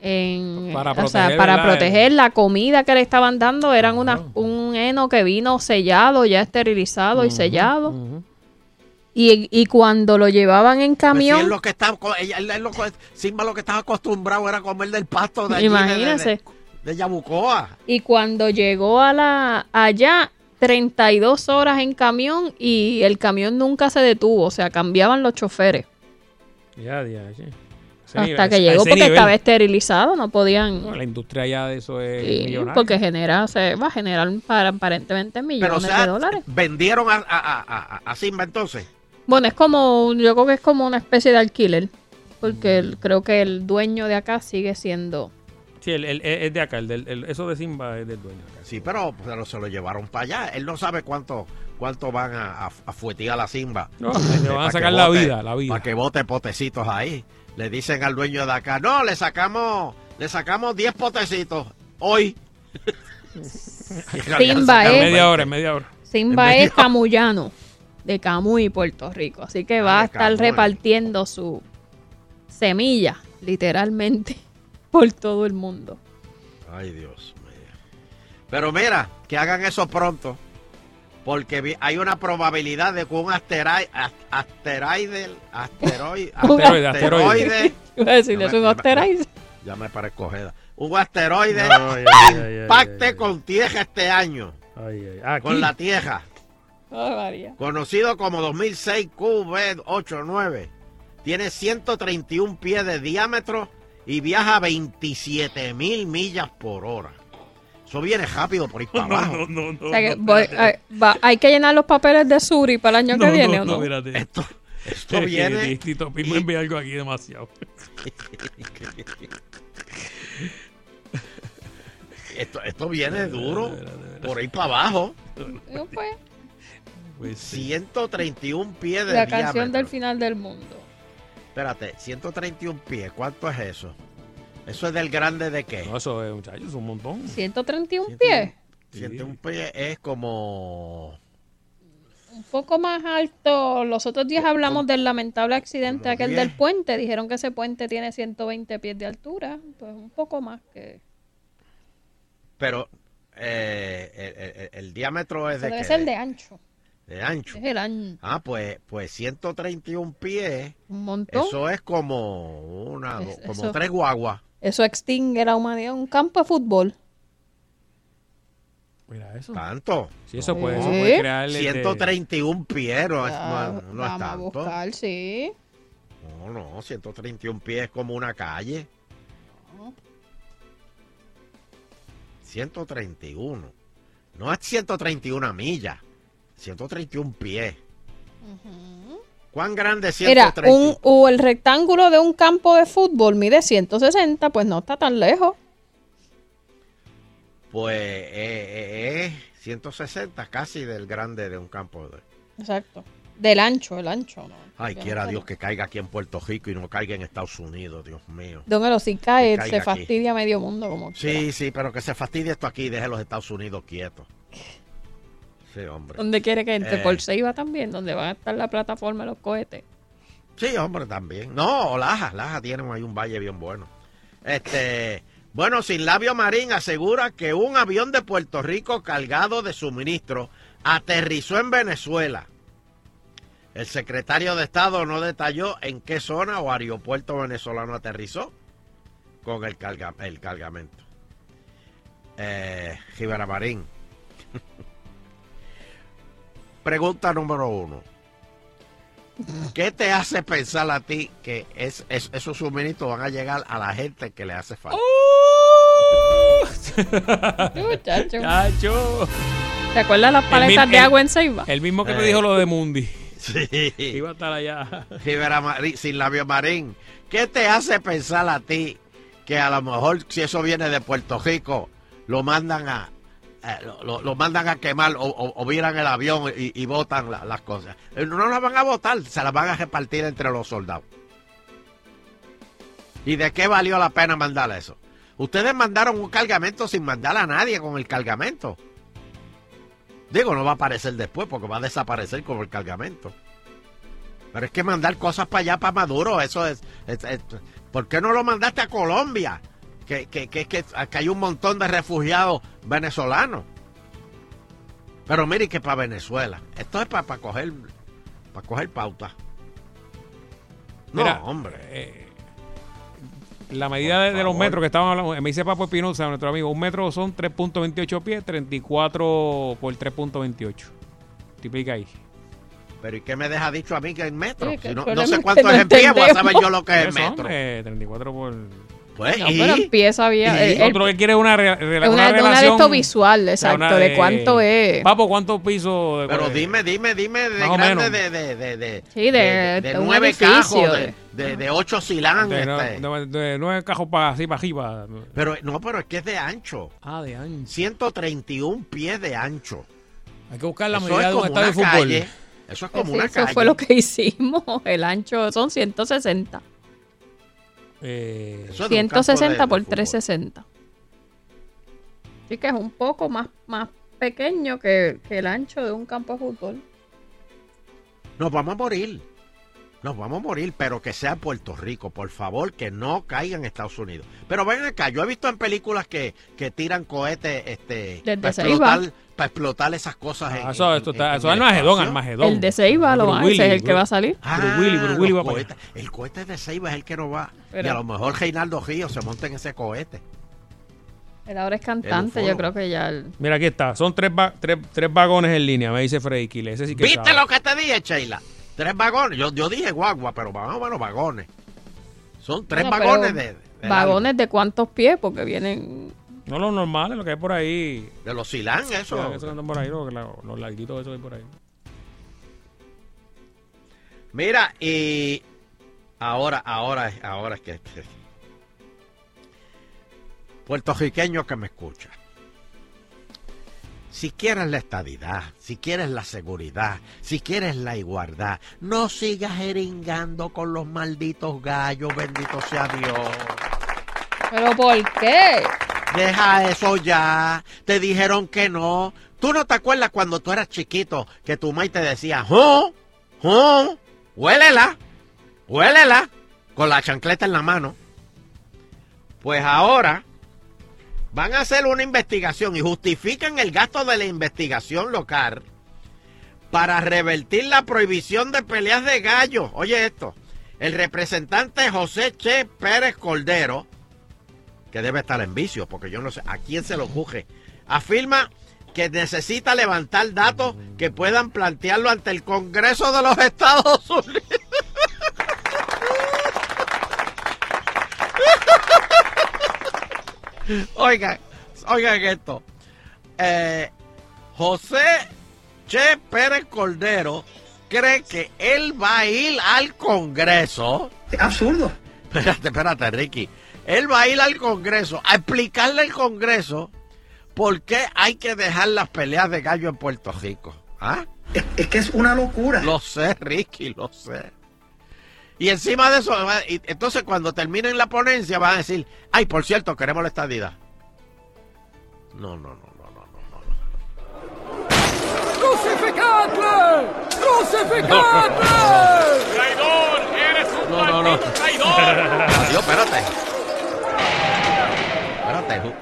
En, Para o sea, proteger, para proteger la comida que le estaban dando, eran unas- un heno que vino sellado, ya esterilizado y sellado. Y, y cuando lo llevaban en Pues si camión, él lo que estaba, él- él lo Simba lo que estaba acostumbrado era comer del pasto de allí, de- Imagínese. De, de, de Yabucoa. Y cuando llegó a la allá, 32 horas en camión y el camión nunca se detuvo, o sea, cambiaban los choferes. Ya, ya, ya. Hasta nivel- que llegó porque nivel. estaba esterilizado, no podían... La industria ya de eso es Sí, millonaria. porque genera, se va a generar para, aparentemente Pero, o millones sea, de dólares. vendieron a, a, a, a- a Simba entonces. Bueno, es como, yo creo que es como una especie de alquiler, porque el- creo que el dueño de acá sigue siendo... Sí, el, el- es de acá, el del- el- eso de Simba es del dueño. acá. Sí, pero, pero se lo llevaron para allá. Él no sabe cuánto cuánto van a, a, a fuetear a Simba. No, Este, le van a sacar la bote- vida, la vida. Para que bote potecitos ahí. Le dicen al dueño de acá, no, le sacamos le sacamos 10 potecitos hoy. <laughs> Simba es- media hora, media hora. Simba En es medio- de Camuy, Puerto Rico. Así que va a Ah, de estar Camuy. repartiendo su semilla, literalmente, <laughs> por todo el mundo. Ay, Dios mío. Pero mira, que hagan eso pronto. Porque hay una probabilidad de que un <laughs> asteroide, asteroide, asteroide, Asteroide, <laughs> asteroide, Iba a decirle, Ya es me- un asteroide. ya me parezco ojeda. Un asteroide No, ay, ay, ay, impacte con Tierra este año. Ay, ay. Con la Tierra. María. Conocido como 2006 QB89. Tiene 131 pies de diámetro y viaja 27 mil millas por hora. Eso viene rápido por ahí <laughs> para abajo. no, no, no. O sea que no, voy- espérate. ay, va- hay que llenar los papeles de Suri para el año No, que viene, ¿o no. Esto, esto Es que viene. Tito Pi me envía algo aquí demasiado. <laughs> Esto, esto viene duro por ahí para abajo. No, pues, Pues 131 pies de la canción diámetro. del final del mundo. Espérate, 131 pies, ¿cuánto es eso? ¿Eso es del grande de qué? No, eso es, muchachos, es un montón. 131 pies. 131 pies es como... Un poco más alto. Los otros días hablamos del lamentable accidente aquel 10. del puente. Dijeron que ese puente tiene 120 pies de altura. Pues un poco más que... Pero eh, el, el- el diámetro es Eso de debe qué? ser de ancho. de ancho. Es el ancho. Ah, pues, pues 131 pies. Un montón. Eso es como una, Es- como eso- tres guaguas. Eso extingue la humanidad. Un campo de fútbol. Mira eso. ¿Tanto? Sí, eso puede, eso Sí. puede crear. este, 131 pies, no es, Ya, no es- no es vamos a tanto. buscar, sí. No, no, 131 pies es como una calle. 131. No es 131 millas. 131 pies. ¿Cuán grande es Mira, 131? un, o el rectángulo de un campo de fútbol mide 160, pues no está tan lejos. Pues eh, eh, es 160 casi del grande de un campo. De... Exacto. Del ancho, el ancho. ¿no? Ay, quiera. Dios que caiga aquí en Puerto Rico y no caiga en Estados Unidos, Dios mío. Don Elo, si cae, se aquí. fastidia medio mundo como quiera. Sí, sí, pero que se fastidie esto aquí y deje los Estados Unidos quietos. Sí, hombre. ¿Dónde quiere que entre? Eh. Por Ceiba también, donde van a estar la plataforma de los cohetes. Sí, hombre, también. No, Laja, Laja tiene ahí un valle bien bueno. Este, bueno, Sin Labio Marín asegura que un avión de Puerto Rico cargado de suministro aterrizó en Venezuela. El secretario de Estado no detalló en qué zona o aeropuerto venezolano aterrizó con el, carga- el cargamento. Eh, Rivera Marín. <laughs> Pregunta número uno. ¿Qué te hace pensar a ti que es, es- esos suministros van a llegar a la gente que le hace falta? <laughs> Muchacho. Chacho. ¿Te acuerdas las El paletas de el- agua en Ceiba? El mismo que me Eh. dijo lo de Mundi. Sí. Iba a estar allá. Sin labio marín. ¿Qué te hace pensar a ti que a lo mejor si eso viene de Puerto Rico, lo mandan a eh, lo, mandan a quemar o, o, o viran el avión y, y botan la- las cosas? Eh, No las van a botar, se las van a repartir entre los soldados. ¿Y de qué valió la pena mandar eso? Ustedes mandaron un cargamento sin mandar a nadie con el cargamento. Digo, no va a aparecer después porque va a desaparecer como el cargamento. Pero es que mandar cosas para allá, para Maduro, eso es, es- es- ¿Por qué no lo mandaste a Colombia? Que, que, que, que, hay un montón de refugiados venezolanos. Pero mire que para Venezuela. Esto es para coger, para coger pauta. No, Mira, hombre. eh, la medida de, de los metros que estaban hablando, me dice Papo Espinosa, nuestro amigo, un metro son 3.28 pies, 34 por 3.28. Multiplica ahí. Pero ¿y qué me deja dicho a mí que es metro? Sí, que Si no, el sé cuánto es no en pie, voy a saber yo lo que es ¿Qué son? metro. Eh, 34 por... Pues, No, y- pero empieza bien. y- El- el- Otro que quiere una, re- re- una, una una de relación... esto visual, exacto, de, cuánto es. Papo, ¿cuántos pisos? de- Pero dime, dime, dime de Más o grande menos. de, de, de, de, Sí, de- nueve cajos, de, de- de, de ocho de, este. de- de nueve cajos para así, para arriba. Pero no, pero es que es de ancho. Ah, de ancho. 131 pies de ancho. Hay que buscar la Eso medida es de un estadio de una fútbol. calle. Eso es como Sí, una eso calle. fue lo que hicimos. El ancho son 160. Eh, Eso es de un campo 160 de- por de fútbol. 360. Así que es un poco más, más pequeño que, que el ancho de un campo de fútbol. Nos vamos a morir. Nos vamos a morir, pero que sea Puerto Rico, por favor, que no caiga en Estados Unidos. Pero ven acá, yo he visto en películas que, que tiran cohetes este, Desde para, explotar, para explotar esas cosas. en- Ah, eso, en- esto en- está, en eso es el Armagedón. Armagedón. El de Ceiba lo Bruce va, ese es el que va a salir. Ah, va para cohetes- el cohete de Ceiba es el que no va. Pero- y a lo mejor Reinaldo Ríos se monta en ese cohete. Él ahora es cantante, yo creo que ya... el- Mira, aquí está. Son tres, va- tres, tres vagones en línea, me dice Freddy Kile. Ese sí que ¿Viste sabe. lo que te dije, Sheila? Tres vagones. Yo, yo dije guagua, pero más o menos vagones. Son tres Bueno, vagones de, de ¿Vagones de cuántos pies? Porque vienen... No los normales, lo que hay por ahí. De los silán, eso. Sí, esos que andan por ahí, los, los larguitos esos que hay por ahí. Mira, y ahora, ahora, ahora es que... puertorriqueño que me escucha. Si quieres la estadidad, si quieres la seguridad, si quieres la igualdad, no sigas jeringando con los malditos gallos, bendito sea Dios. ¿Pero por qué? Deja eso ya. Te dijeron que no. ¿Tú no te acuerdas cuando tú eras chiquito que tu madre te decía, ¡Oh! ¡Oh! ¡Huélela! ¡Huélela! Con la chancleta en la mano. Pues ahora van a hacer una investigación y justifican el gasto de la investigación local para revertir la prohibición de peleas de gallos. Oye esto, el representante José Che Pérez Cordero, que debe estar en vicio, porque yo no sé a quién se lo juje, afirma que necesita levantar datos que puedan plantearlo ante el Congreso de los Estados Unidos. Oigan, oigan esto. Eh, José Che Pérez Cordero cree que él va a ir al Congreso. Absurdo. Espérate, espérate, Ricky. Él va a ir al Congreso a explicarle al Congreso por qué hay que dejar las peleas de gallo en Puerto Rico. ¿Ah? Es, que es una locura. Lo sé, Ricky, lo sé. Y encima de eso, y entonces cuando terminen la ponencia van a decir, ay, por cierto, queremos la estadidad. No, no, no, no, no, no. ¡Crucificadle! ¡Crucificadle! ¡Traidor! ¡Eres un No, no, no. traidor! Adiós, espérate. Espérate, Ju-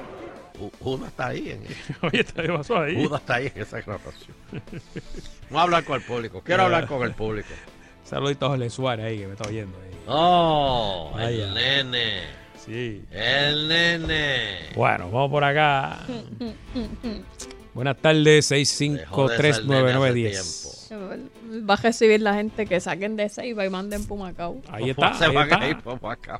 Ju- Judas está ahí. En, <laughs> Oye, ¿qué pasó ahí? Judas está ahí en esa grabación. Vamos a hablar con el público. Quiero hablar con el público. Saluditos a Jorge Suárez ahí que me está oyendo. Ahí. Oh, el nene. Sí. El nene. Bueno, vamos por acá. Buenas tardes, 6539910. Va a recibir la gente que saquen de Ceiba y manden Pumacao. Ahí está. <laughs> Se ahí está.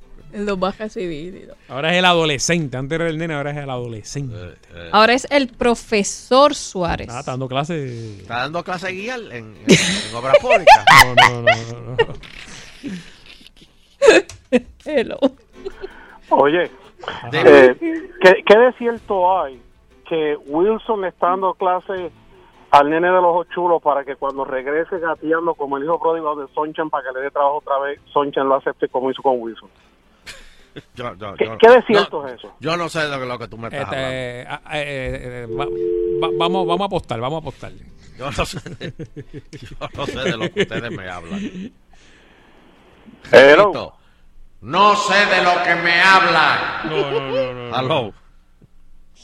Va a recibir. Ahora es el adolescente. Antes era el nene, ahora es el adolescente. Eh, Ahora es el profesor Suárez. Ah, está dando clases. Está dando clase guía en, en, en obras públicas. <laughs> No, no, no, no, no. <laughs> Hello. Oye, eh, ¿qué, ¿qué de cierto hay que Wilson le está dando clase al nene de los ojos chulos para que cuando regrese gateando como el hijo pródigo de Sonchan para que le dé trabajo otra vez, Sonchan lo acepte como hizo con Wilson? <laughs> Yo- yo- ¿Qué, yo- qué de cierto no, es eso? Yo no sé de lo que- lo que tú me estás hablando. Este, ah, eh, eh, va- va- vamos, vamos a apostar, vamos a apostar. Yo no sé, yo no sé de lo que ustedes me hablan. Hello. Repito, No sé de lo que me hablan. No, no, no, no.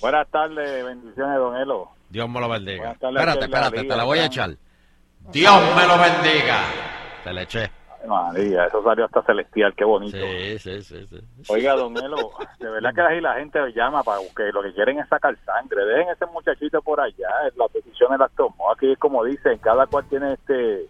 Buenas tardes, bendiciones, don Elo. Dios me lo bendiga. Tardes, Espérate, la espérate, te la voy a echar. Dios me lo bendiga. Te la eché. María, eso salió hasta celestial, qué bonito. Sí, sí, sí. sí. Oiga, don Elo, de verdad que ahí la gente llama para que lo que quieren es sacar sangre. Dejen ese muchachito por allá, las decisiones las tomó. Aquí, como dicen, cada cual tiene este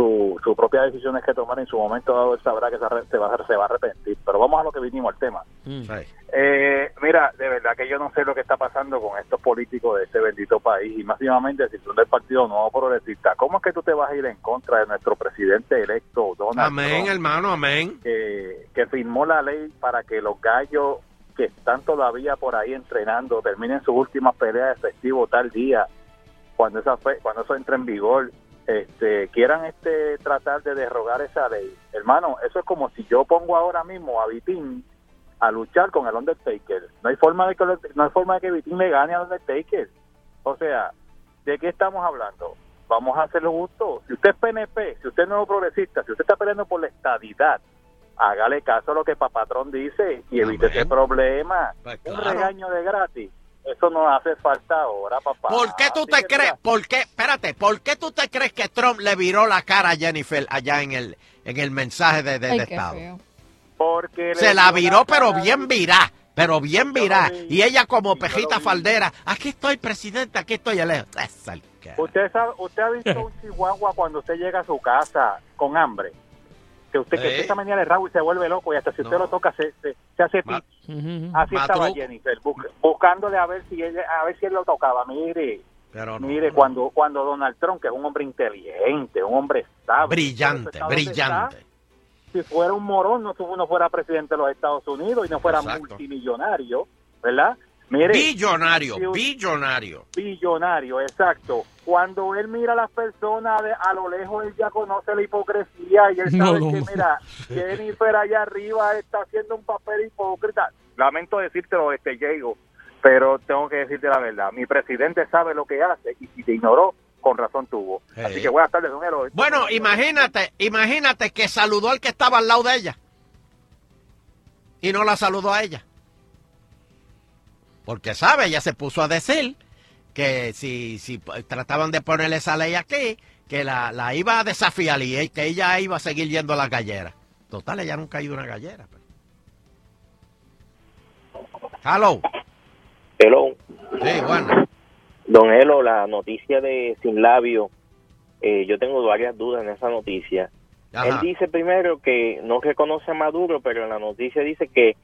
su, su propia decisiones que tomar en su momento dado. Él sabrá que se, va, a- se va a arrepentir. Pero vamos a lo que vinimos al tema. Sí. Eh, mira, de verdad que yo no sé lo que está pasando con estos políticos de este bendito país y máximamente si son del Partido Nuevo Progresista. ¿Cómo es que tú te vas a ir en contra de nuestro presidente electo, Donald Amén, Trump, hermano, amén. que, que firmó la ley para que los gallos que están todavía por ahí entrenando terminen sus últimas peleas de festivo tal día, cuando esa fe- cuando eso entre en vigor? Este, quieran este tratar de derrogar esa ley. Hermano, eso es como si yo pongo ahora mismo a Vitín a luchar con el Undertaker. No hay forma de que no hay forma de que Vitín le gane al Undertaker. O sea, ¿de qué estamos hablando? Vamos a hacerlo justo. Si usted es PNP, si usted es nuevo progresista, si usted está peleando por la estadidad, hágale caso a lo que Papatrón dice y evite ese problema. Pues Un regaño de gratis. Eso no hace falta ahora, papá. ¿Por qué tú te crees? ¿Por qué? Espérate, ¿por qué tú te crees que Trump le viró la cara a Jennifer allá en el en el mensaje de, de- Ay, de qué Estado? feo. Porque Se la viró, pero bien virá, pero bien virá. vi. Y ella como pejita faldera, aquí estoy, presidente, aquí estoy. Que- Usted, sabe- usted ha visto <laughs> un chihuahua cuando usted llega a su casa con hambre. Que usted que Sí. empieza a menear el rabo y se vuelve loco y hasta si usted No. lo toca se, se, se hace pis. Así estaba. Jennifer, bu- buscándole a ver si ella, a ver si él lo tocaba. Mire, Pero no. mire cuando cuando Donald Trump, que es un hombre inteligente, un hombre estable, Brillante, brillante. está. Si fuera un morón, no, no fuera presidente de los Estados Unidos y no fuera Exacto. multimillonario, ¿verdad? Mire, Billonario, si billonario. billonario, exacto. Cuando él mira a las personas de- a lo lejos, él ya conoce la hipocresía y él sabe no, que, no. mira, <laughs> Jennifer allá arriba está haciendo un papel hipócrita. Lamento decírtelo, este Diego, pero tengo que decirte la verdad. Mi presidente sabe lo que hace y si te ignoró, con razón tuvo. Así Sí. que buenas tardes, don Elo. Bueno, imagínate, imagínate que saludó al que estaba al lado de ella. Y no la saludó a ella. Porque, ¿sabe? Ella se puso a decir que si, si trataban de ponerle esa ley aquí, que la, la iba a desafiar y que ella iba a seguir yendo a las galleras. Total, ella nunca ha ido a una gallera. pues. Hello. Hello. Sí, bueno. Don Elo, la noticia de Sin Labio, eh, yo tengo varias dudas en esa noticia. Ajá. Él dice primero que no reconoce a Maduro, pero en la noticia dice que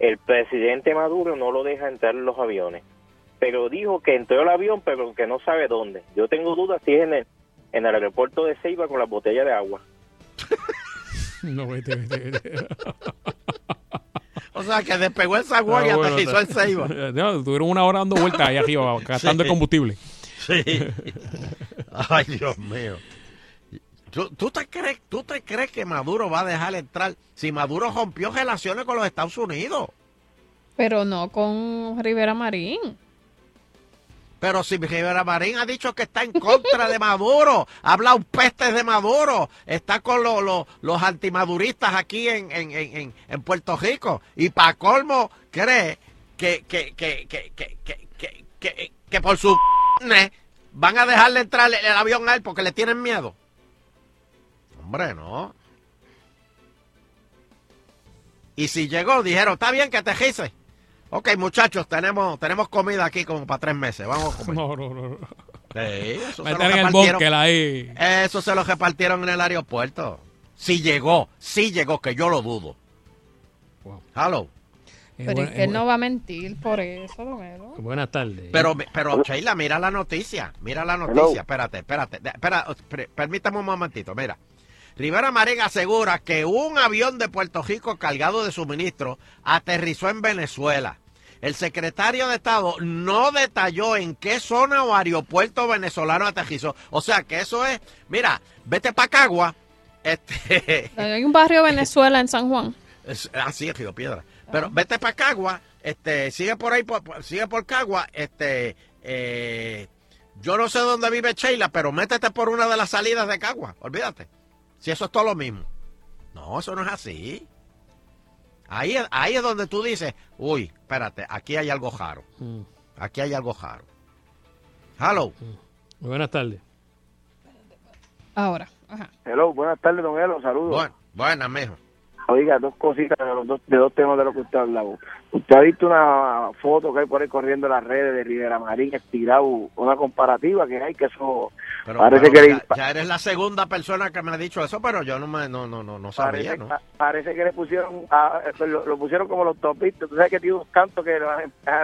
el presidente Maduro no lo deja entrar en los aviones. Pero dijo que entró el avión, pero que no sabe dónde. Yo tengo dudas si es en el, en el aeropuerto de Ceiba con la botella de agua. <laughs> No, vete, vete, vete. O sea, que despegó el y Ah, bueno, aterrizó el Ceiba. <laughs> No, tuvieron una hora dando vueltas ahí arriba, <laughs> gastando el combustible. Sí. Ay, Dios mío. ¿Tú, tú te crees, ¿Tú te crees que Maduro va a dejar entrar si Maduro rompió relaciones con los Estados Unidos? Pero no con Rivera Marín. Pero si Rivera Marín ha dicho que está en contra de Maduro, ha hablado pestes de Maduro, está con los, los, los antimaduristas aquí en, en, en, en- Puerto Rico. Y para colmo, cree que, que, que, que, que, por su van a dejarle entrar el avión a él porque le tienen miedo. Hombre, no. Y si llegó, dijeron, está bien que te gises. Ok, muchachos, tenemos, tenemos comida aquí como para tres meses. Vamos a comer. No, no, no. no. Sí, eso, se lo en el repartieron. ahí. eso se lo repartieron en el aeropuerto. Si llegó, si llegó, que yo lo dudo. Hello. Pero es que él no va a mentir por eso, don Elo. Buenas tardes. Pero, pero Sheila, mira la noticia. Mira la noticia. Espérate, espérate. per- permítame un momentito. Mira. Rivera Marín asegura que un avión de Puerto Rico cargado de suministro aterrizó en Venezuela. El secretario de Estado no detalló en qué zona o aeropuerto venezolano aterrizó. O sea que eso es, mira, vete para Cagua. Este, <laughs> Hay un barrio Venezuela en San Juan. así es Río Piedra. Pero vete para Cagua, este, sigue por ahí, por- sigue por Cagua, este, eh, yo no sé dónde vive Sheila, pero métete por una de las salidas de Cagua, olvídate. Si eso es todo lo mismo. No, eso no es así. Ahí, es- ahí es donde tú dices, uy, espérate, aquí hay algo raro. Mm. Aquí hay algo raro. Hello. Muy buenas tardes. Ahora. Ajá. Hello, buenas tardes, don Elo, saludos. Bueno, buenas, mijo. Oiga, dos cositas de, los dos, de dos temas de lo que usted ha hablado. Usted ha visto una foto que hay por ahí corriendo en las redes de Rivera Marín, estirado, una comparativa que hay, que eso Pero, parece pero que ya, le, ya eres la segunda persona que me ha dicho eso, pero yo no me, no, no, no, no sabía, parece, ¿no? pa- parece que le pusieron, a- lo, lo pusieron como los topistas. Tú sabes que tiene unos cantos que los,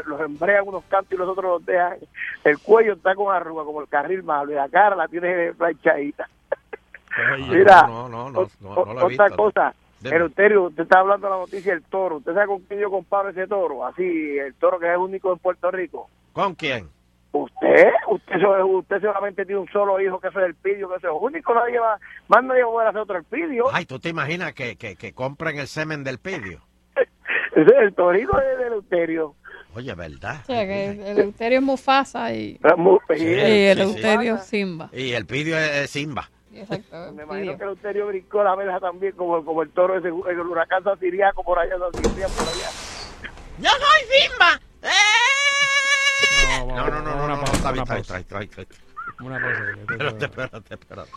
los embrean unos cantos y los otros los dejan. El cuello está con arruga, como el carril malo, y la cara la tiene <laughs> planchadita. Mira, no, no, no, no, no lo he otra visto, no. cosa. Eleuterio, usted está hablando de la noticia del toro. ¿Usted sabe con quién yo comparo ese toro? Así, el toro que es el único en Puerto Rico. ¿Con quién? Usted, usted, usted solamente tiene un solo hijo que eso es el pidio, que eso es único, nadie va, más nadie va a poder hacer otro el pidio. Ay, ¿tú te imaginas que, que, que compren el semen del pidio? <laughs> Ese es el torito de, de Eleuterio. Oye, ¿verdad? O sea, que el Eleuterio es Mufasa y, Es muy- y Sí, el sí, sí. Simba. Y el pidio es, es Simba. Exacto. Me imagino que Eleuterio brincó la verja también, como, como el toro ese, el huracán siciliaco por allá, San Ciprián por allá. ¡Yo soy Simba! No, No, no, no, no, no, pausa, está bien, una está bien, pausa. Una pausa. Espérate, espérate, espérate.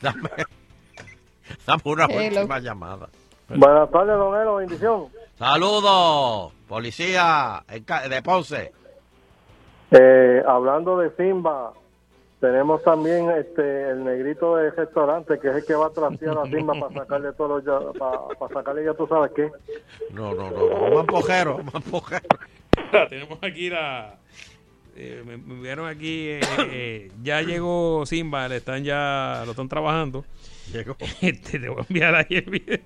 Dame, <laughs> dame una Hello. última llamada. Buenas tardes, don Elo, bendición. Saludos, policía de Ponce. Eh, hablando de Simba, tenemos también este el negrito del restaurante que es el que va a trastear a Simba para sacarle todo ya, para, sacarle ya tú sabes qué. No, no, no, no, mampojero, mampojero. <laughs> Tenemos aquí la. eh, me, me enviaron aquí. eh, eh, ya llegó Simba, le están ya. Lo están trabajando. Llegó. <laughs> Este, te voy a enviar ahí el video.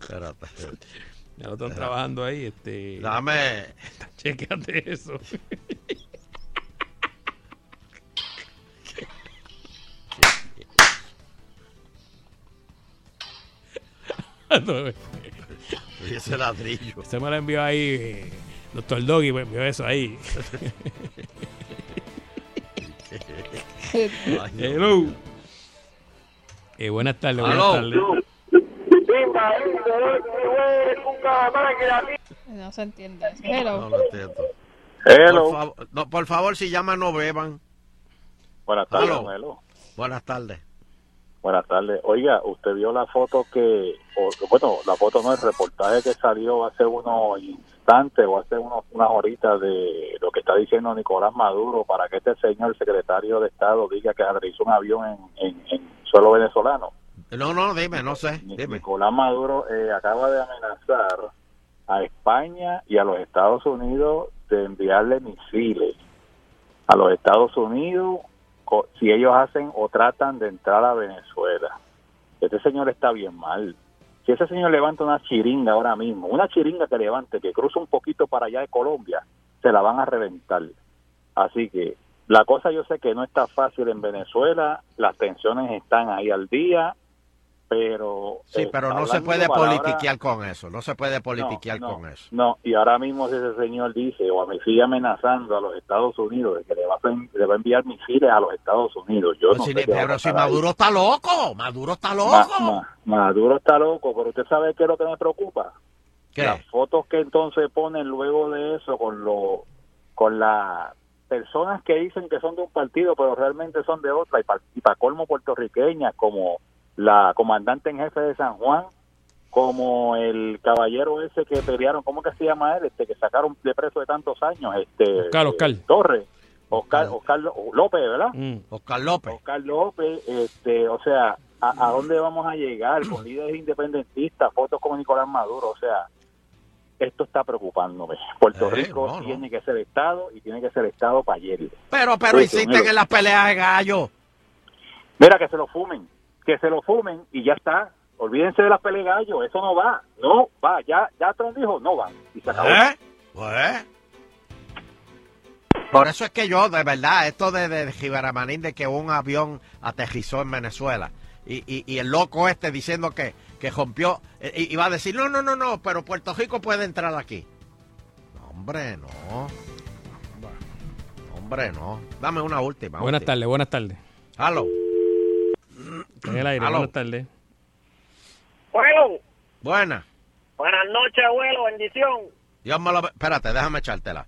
Espérate. Ya lo están trabajando ahí. Este, Dame. <laughs> Chequeate eso. Y ese ladrillo. Se me lo envió ahí. Doctor Doggy me envió eso ahí. Hello. Eh, buenas tardes, buenas tardes. No se entiende. Hello. No lo entiendo. Hello. Por, favor, no, por favor, si llaman, no beban. Buenas tardes, don Elo. Buenas tardes. Buenas tardes. Oiga, usted vio la foto que, o- bueno, la foto no, el reportaje que salió hace unos instantes o hace unos, unas horitas de lo que está diciendo Nicolás Maduro para que este señor secretario de Estado diga que aterrizó un avión en, en, en suelo venezolano. No, no, dime, no sé. Dime. Nicolás Maduro eh, acaba de amenazar a España y a los Estados Unidos de enviarle misiles a los Estados Unidos si ellos hacen o tratan de entrar a Venezuela. Este señor está bien mal. Si ese señor levanta una chiringa ahora mismo, una chiringa que levante, que cruza un poquito para allá de Colombia, se la van a reventar. Así que la cosa yo sé que no está fácil en Venezuela, las tensiones están ahí al día, pero... Sí, pero no se puede palabras- politiquear con eso. No se puede politiquear no, con eso. No, y ahora mismo si ese señor dice o me sigue amenazando a los Estados Unidos de que le va a, le va a enviar misiles a los Estados Unidos, yo no Pues si- sé va a pero si ahí. Maduro está loco. Maduro está loco. Ma- ma- Maduro está loco, pero usted sabe qué es lo que me preocupa. ¿Qué? Las fotos que entonces ponen luego de eso con lo con las personas que dicen que son de un partido, pero realmente son de otra, y para y colmo puertorriqueñas, como la comandante en jefe de San Juan, como el caballero ese que pelearon, ¿cómo que se llama él? Este que sacaron de preso de tantos años, este Oscar, Oscar. Torres, Oscar, Oscar Lo- López, ¿verdad? Oscar López. Oscar López, este, o sea, ¿a, a dónde vamos a llegar con líderes independentistas, fotos como Nicolás Maduro? O sea, esto está preocupándome. Puerto Eh, Rico no, no. tiene que ser Estado y tiene que ser Estado para ayer. Pero, pero insisten mira. en las peleas de gallo. Mira, que se lo fumen, que se lo fumen y ya está. Olvídense de las peleas de gallo, eso no va, no va, ya, ya Trump dijo, no va, y se acabó. ¿Eh? Pues. Por eso es que yo, de verdad, esto de, de Gibaramanín, de que un avión aterrizó en Venezuela y, y, y el loco este diciendo que, que rompió, eh, i- iba a decir, no, no, no, no, pero Puerto Rico puede entrar aquí. No, hombre, no. Hombre, no. Dame una última. Buenas tardes, buenas tardes. En el aire, Aló. buenas tardes. Abuelo, Buena. buenas noches, abuelo, bendición. Dios me lo... Espérate, déjame echártela.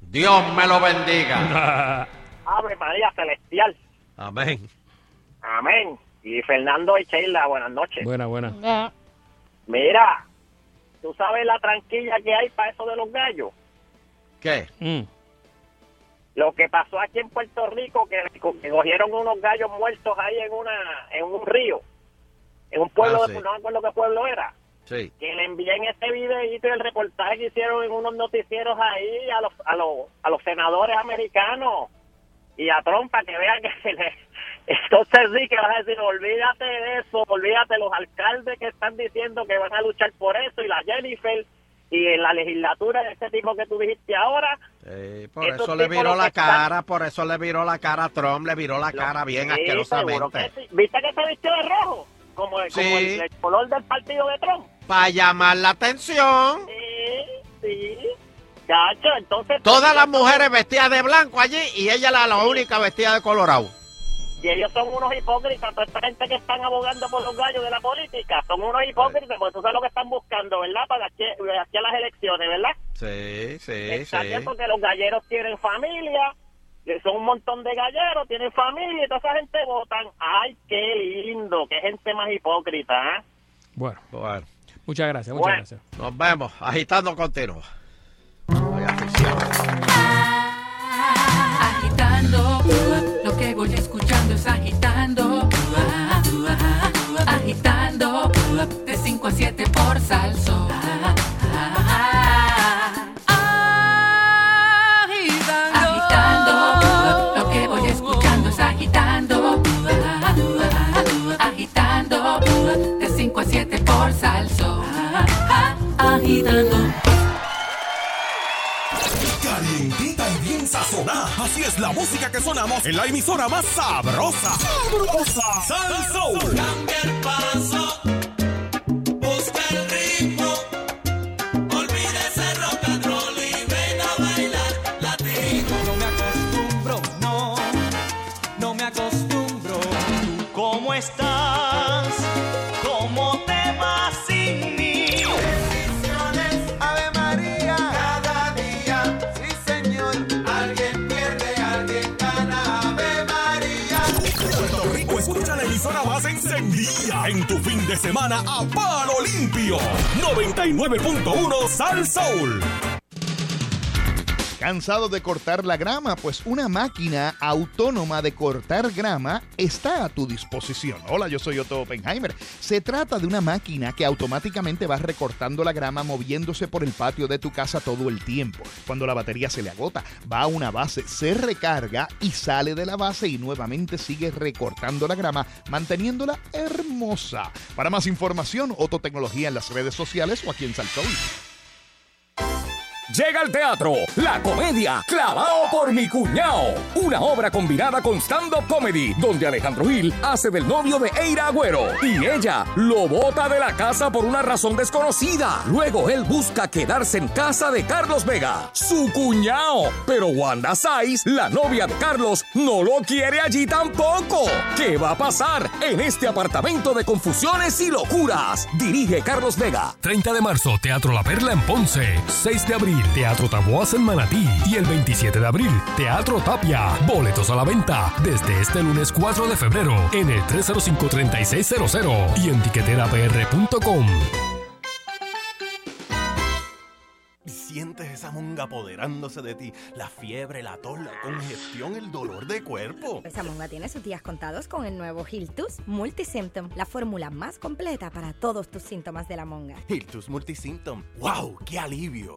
Dios me lo bendiga. <laughs> Ave María Celestial. Amén. Amén. Y Fernando y Sheila, buenas noches. Buena, buena. Mira, tú sabes la tranquilla que hay para eso de los gallos. ¿Qué? Mm. Lo que pasó aquí en Puerto Rico, que, cogieron unos gallos muertos ahí en una en un río, en un pueblo, Ah, de, sí. no me acuerdo qué pueblo era. Sí. que le envíen este videíto y el reportaje que hicieron en unos noticieros ahí a los, a los, a los senadores americanos y a Trump para que vean que se <laughs> le... Entonces sí que vas a decir, olvídate de eso, olvídate los alcaldes que están diciendo que van a luchar por eso y la Jennifer y en la legislatura de este tipo que tú dijiste ahora, Eh, por eso le viró la están- cara, por eso le viró la cara a Trump, le viró la cara bien Sí, asquerosamente. que sí. ¿Viste que se vistió de rojo? Como, como Sí. el, el color del partido de Trump. Para llamar la atención. Sí, sí. Entonces... Todas las mujeres vestidas de blanco allí y ella la, la única vestida de colorado. Y ellos son unos hipócritas, toda esta gente que están abogando por los gallos de la política, son unos hipócritas, porque tú sabes lo que están buscando, ¿verdad? Para aquí, a las elecciones, ¿verdad? Sí, sí, Está sí. porque los galleros tienen familia, son un montón de galleros, tienen familia y toda esa gente votan. ¡Ay, qué lindo! ¡Qué gente más hipócrita! ¿eh? Bueno, Bueno, muchas gracias, muchas Bueno. gracias. nos vemos. Agitando continuo. Agitando, lo que voy escuchando es 5 a 7 por salso. Agitando, lo que voy escuchando es agitando. Agitando, de 5 a 7 por salso. agitando. Calientita y bien sazonada. Así es la música que sonamos en la emisora más sabrosa. ¡Sabrosa! Sal Soul. Cambia el paso, semana a palo limpio. 99.1 Sal Soul. ¿Cansado de cortar la grama? Pues una máquina autónoma de cortar grama está a tu disposición. Hola, yo soy Otto Oppenheimer. Se trata de una máquina que automáticamente va recortando la grama moviéndose por el patio de tu casa todo el tiempo. Cuando la batería se le agota, va a una base, se recarga y sale de la base y nuevamente sigue recortando la grama, manteniéndola hermosa. Para más información, Otto Tecnología en las redes sociales o aquí en Saltoy. Llega al teatro la comedia Clavado por mi cuñao, una obra combinada con stand-up comedy donde Alejandro Gil hace del novio de Eira Agüero y ella lo bota de la casa por una razón desconocida. Luego él busca quedarse en casa de Carlos Vega, su cuñao, pero Wanda Saiz, la novia de Carlos, no lo quiere allí tampoco. ¿Qué va a pasar en este apartamento de confusiones y locuras? Dirige Carlos Vega. 30 de marzo, Teatro La Perla en Ponce. 6 de abril, Teatro Taboas en Manatí. Y el 27 de abril, Teatro Tapia. Boletos a la venta desde este lunes 4 de febrero en el 305-3600 y en tiqueterapr.com. Sientes esa monga apoderándose de ti. La fiebre, la tos, la congestión, el dolor de cuerpo. Esa monga tiene sus días contados con el nuevo Hiltus Multisymptom, la fórmula más completa para todos tus síntomas de la monga. Hiltus Multisymptom. ¡Wow! ¡Qué alivio!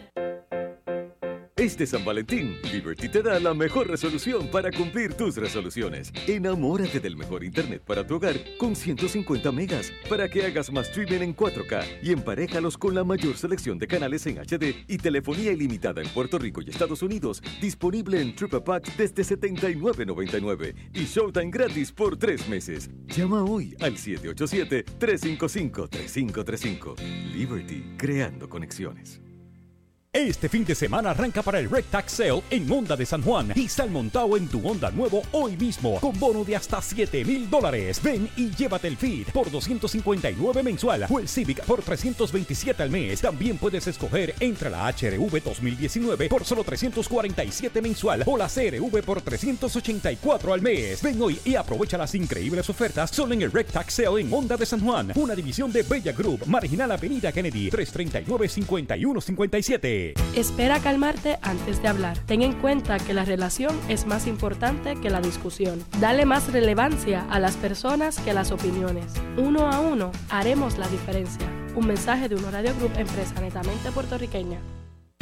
Este San Valentín, Liberty te da la mejor resolución para cumplir tus resoluciones. Enamórate del mejor internet para tu hogar con 150 megas para que hagas más streaming en 4K y emparéjalos con la mayor selección de canales en HD y telefonía ilimitada en Puerto Rico y Estados Unidos disponible en Triple Pack desde $79.99 y Showtime gratis por tres meses. Llama hoy al 787-355-3535. Liberty, creando conexiones. Este fin de semana arranca para el Red Tax Sale en Honda de San Juan y sal montado en tu Honda nuevo hoy mismo con bono de hasta 7 mil dólares. Ven y llévate el Fit por 259 mensual o el Civic por 327 al mes. También puedes escoger entre la HRV 2019 por solo 347 mensual o la CRV por 384 al mes. Ven hoy y aprovecha las increíbles ofertas solo en el Red Tax Sale en Honda de San Juan, una división de Bella Group, Marginal Avenida Kennedy 339-5157. Espera calmarte antes de hablar. Ten en cuenta que la relación es más importante que la discusión. Dale más relevancia a las personas que a las opiniones. Uno a uno haremos la diferencia. Un mensaje de un Radio Group, empresa netamente puertorriqueña.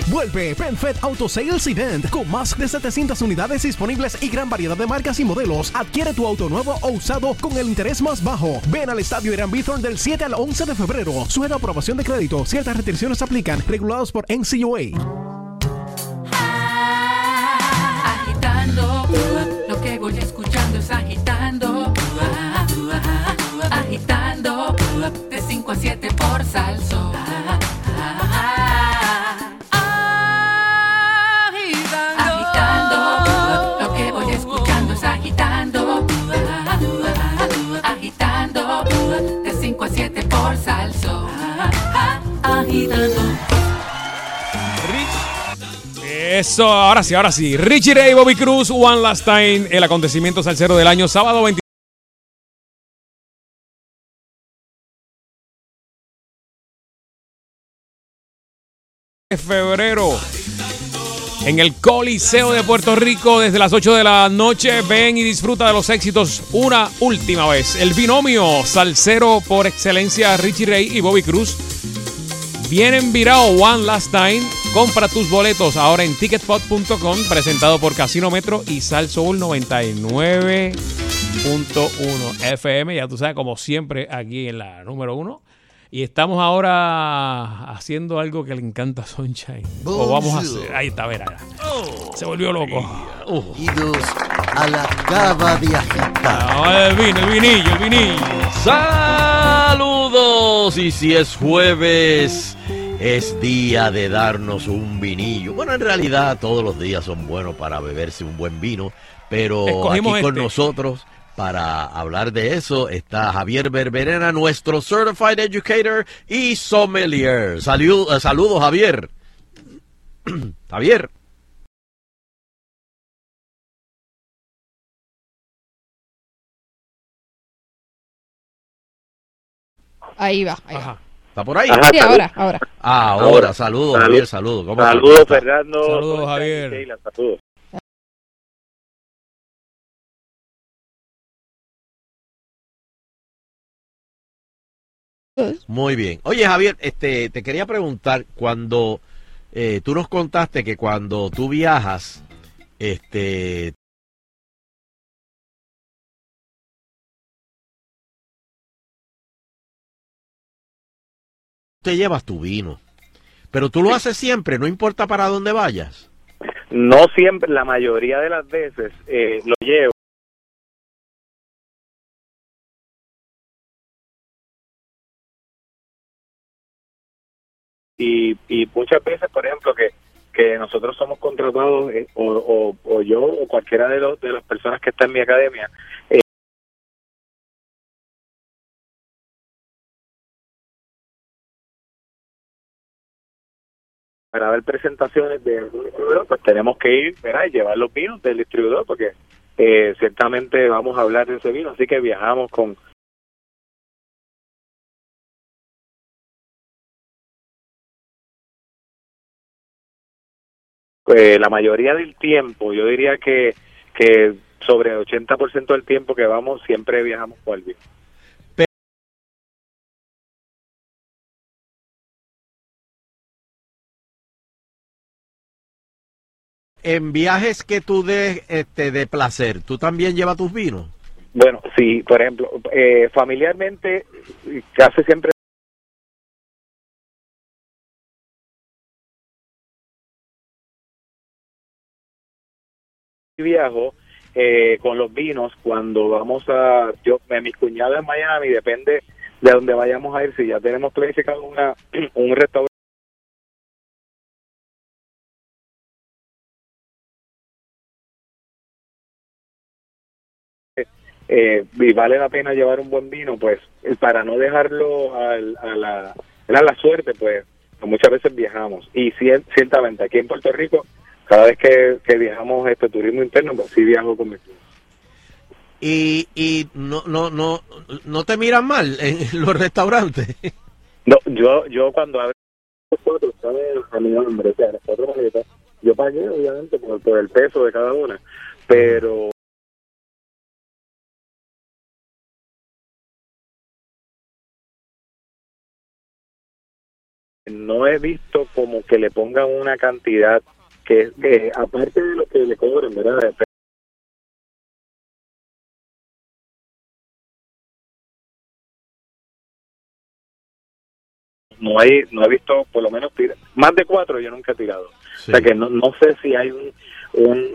Vuelve PenFed Auto Sales Event con más de 700 unidades disponibles y gran variedad de marcas y modelos. Adquiere tu auto nuevo o usado con el interés más bajo. Ven al estadio Irán Bithorn del 7 al 11 de febrero. Sujeto a aprobación de crédito. Ciertas restricciones aplican. Regulados por NCUA. agitando. Lo que voy escuchando es agitando. Agitando. De 5 a 7 por salso. Eso, ahora sí, ahora sí. Richie Ray, Bobby Cruz, One Last Time, el acontecimiento salsero del año, sábado 20. de febrero en el Coliseo de Puerto Rico desde las 8 de la noche. Ven y disfruta de los éxitos una última vez. El binomio salsero por excelencia Richie Ray y Bobby Cruz. Vienen virado One Last Time. Compra tus boletos ahora en ticketpot.com presentado por Casino Metro y Sal Soul 99.1 FM. Ya tú sabes, como siempre, aquí en la número uno. Y estamos ahora haciendo algo que le encanta a Sunshine. O vamos a hacer. Ahí está, verá. Se volvió loco. Idos a la cava de agitar. Ah, el vino, el vinillo, el vinillo. Saludos y si es jueves es día de darnos un vinillo. Bueno, en realidad todos los días son buenos para beberse un buen vino, pero Escogimos aquí con este. nosotros para hablar de eso está Javier Berberena, nuestro Certified Educator y Sommelier. Salu- eh, saludos, Javier. <clears throat> Javier. Ahí va, ahí va. ¿Está por ahí? Sí, ahora, ahora. Ah, ahora, saludos, Salud. Javier, saludos. ¿Cómo Saludos? Fernando. Saludos, ¿Cómo estás, Javier. Saludos. Muy bien. Oye, Javier, este, te quería preguntar, cuando eh, tú nos contaste que cuando tú viajas, este, te llevas tu vino, pero tú lo haces siempre, no importa para dónde vayas. No siempre, la mayoría de las veces eh, lo llevo. Y, y muchas veces, por ejemplo, que, que nosotros somos contratados, eh, o, o, yo o cualquiera de, los, de las personas que está en mi academia, eh, para ver presentaciones de algún distribuidor, pues tenemos que ir ¿verdad? y llevar los vinos del distribuidor, porque eh, ciertamente vamos a hablar de ese vino, así que viajamos con eh, la mayoría del tiempo, yo diría que, que sobre el 80% del tiempo que vamos siempre viajamos con el vino. En viajes que tú des este, de placer, ¿tú también llevas tus vinos? Bueno, sí, por ejemplo, eh, familiarmente casi siempre viajo eh, con los vinos cuando vamos a yo mis cuñadas en Miami depende de dónde vayamos a ir si ya tenemos planificado una <clears throat> un restaurante eh, y vale la pena llevar un buen vino, pues para no dejarlo al- a, la, a la suerte, pues muchas veces viajamos. Y cier- ciertamente aquí en Puerto Rico, cada vez que, que viajamos este turismo interno, pues sí viajo con mis vinos. Y, y no, no, no, no te miran mal en <laughs> los restaurantes. No, yo, yo cuando abrí los cuatro, ¿sabes? A mi nombre, o sea, las cuatro maletas, yo pagué obviamente por, por el peso de cada una, pero no he visto como que le pongan una cantidad que, que aparte de lo que le cobren, ¿verdad? no hay no he visto por lo menos tira- más de cuatro yo nunca he tirado o sea que no, no sé si hay un, un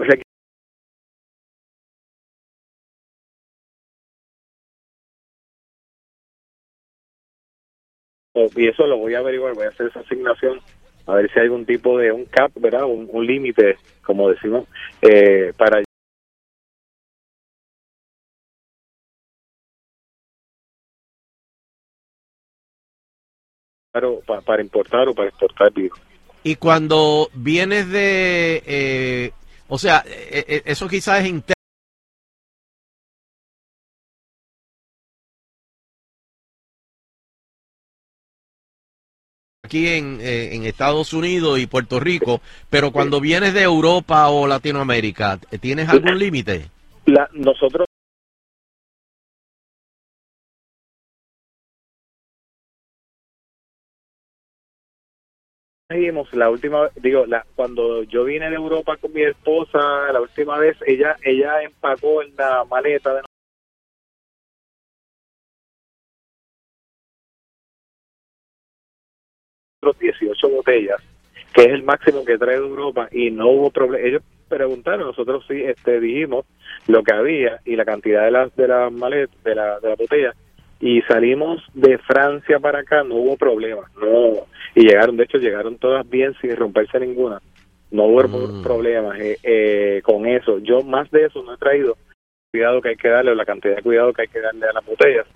y eso lo voy a averiguar voy a hacer esa asignación a ver si hay algún tipo de un cap verdad un, límite como decimos eh, para pa- para importar o para exportar vino Y cuando vienes de, eh, o sea, eh, eh, eso quizás es interno. Aquí en, eh, en Estados Unidos y Puerto Rico, pero cuando vienes de Europa o Latinoamérica, ¿tienes algún límite? La, nosotros la última digo la cuando yo vine de Europa con mi esposa la última vez ella ella empacó en la maleta de nosotros 18 botellas que es el máximo que trae de Europa y no hubo problema ellos preguntaron nosotros sí este dijimos lo que había y la cantidad de las de las maletas de la de la botella y salimos de Francia para acá no hubo problema no y llegaron de hecho llegaron todas bien sin romperse ninguna no hubo problemas eh, eh, con eso. Yo más de eso no he traído cuidado que hay que darle o la cantidad de cuidado que hay que darle a las botellas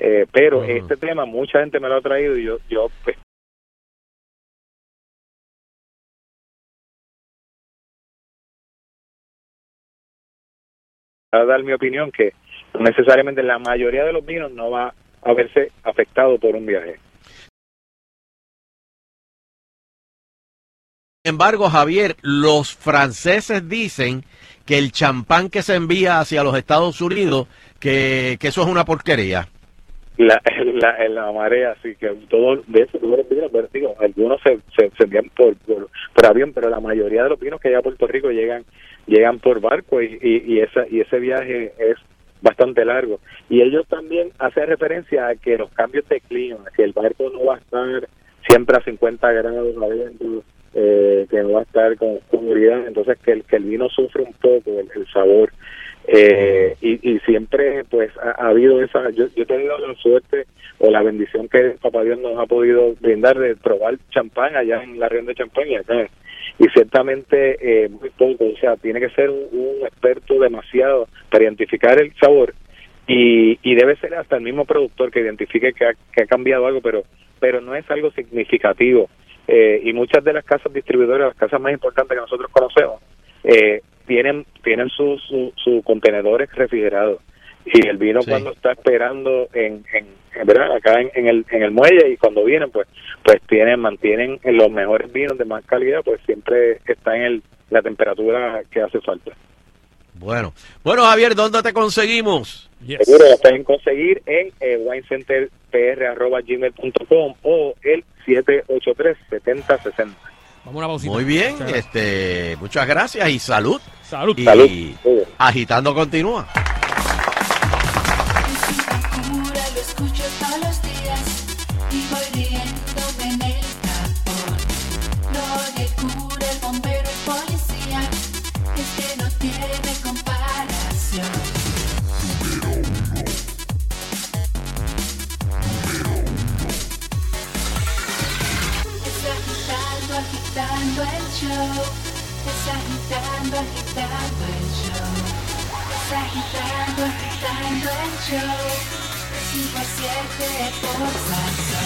Eh, pero este tema mucha gente me lo ha traído y yo yo pues, a dar mi opinión que necesariamente la mayoría de los vinos no va a verse afectado por un viaje. Sin embargo, Javier, los franceses dicen que el champán que se envía hacia los Estados Unidos, que, que eso es una porquería. La, <laughs> la, la marea, así que todo de eso, todos los vinos, digo, algunos se, se, se envían por, por, avión, pero la mayoría de los vinos que llegan a Puerto Rico llegan llegan por barco y, y, y, esa, y ese viaje es bastante largo. Y ellos también hacen referencia a que los cambios de clima, que el barco no va a estar siempre a 50 grados adentro, eh, que no va a estar con oscuridad, entonces que el, que el vino sufre un poco el sabor. Eh, y, siempre pues ha, ha habido esa, yo, yo he tenido la suerte o la bendición que Papá Dios nos ha podido brindar de probar champán allá en la región de y acá y ciertamente eh, muy poco, o sea, tiene que ser un, un experto demasiado para identificar el sabor y, y debe ser hasta el mismo productor que identifique que ha, que ha cambiado algo, pero pero no es algo significativo. Eh, y muchas de las casas distribuidoras, las casas más importantes que nosotros conocemos, eh, tienen tienen sus su, su contenedores refrigerados. Y el vino Sí. cuando está esperando en, en, en verdad acá en, en el en el muelle y cuando vienen pues pues tienen mantienen los mejores vinos de más calidad pues siempre está en el la temperatura que hace falta. Bueno, bueno Javier, ¿dónde te conseguimos? seguro la pueden conseguir en eh, winecenterpr@gmail.com o el 783 7060 Vamos a una pausita. Muy bien, Muchas gracias. este, muchas gracias y salud. Salud. Y Salud. agitando continúa. agitando el show, está agitando, agitando el show, está agitando, agitando el show, 107 por salsa.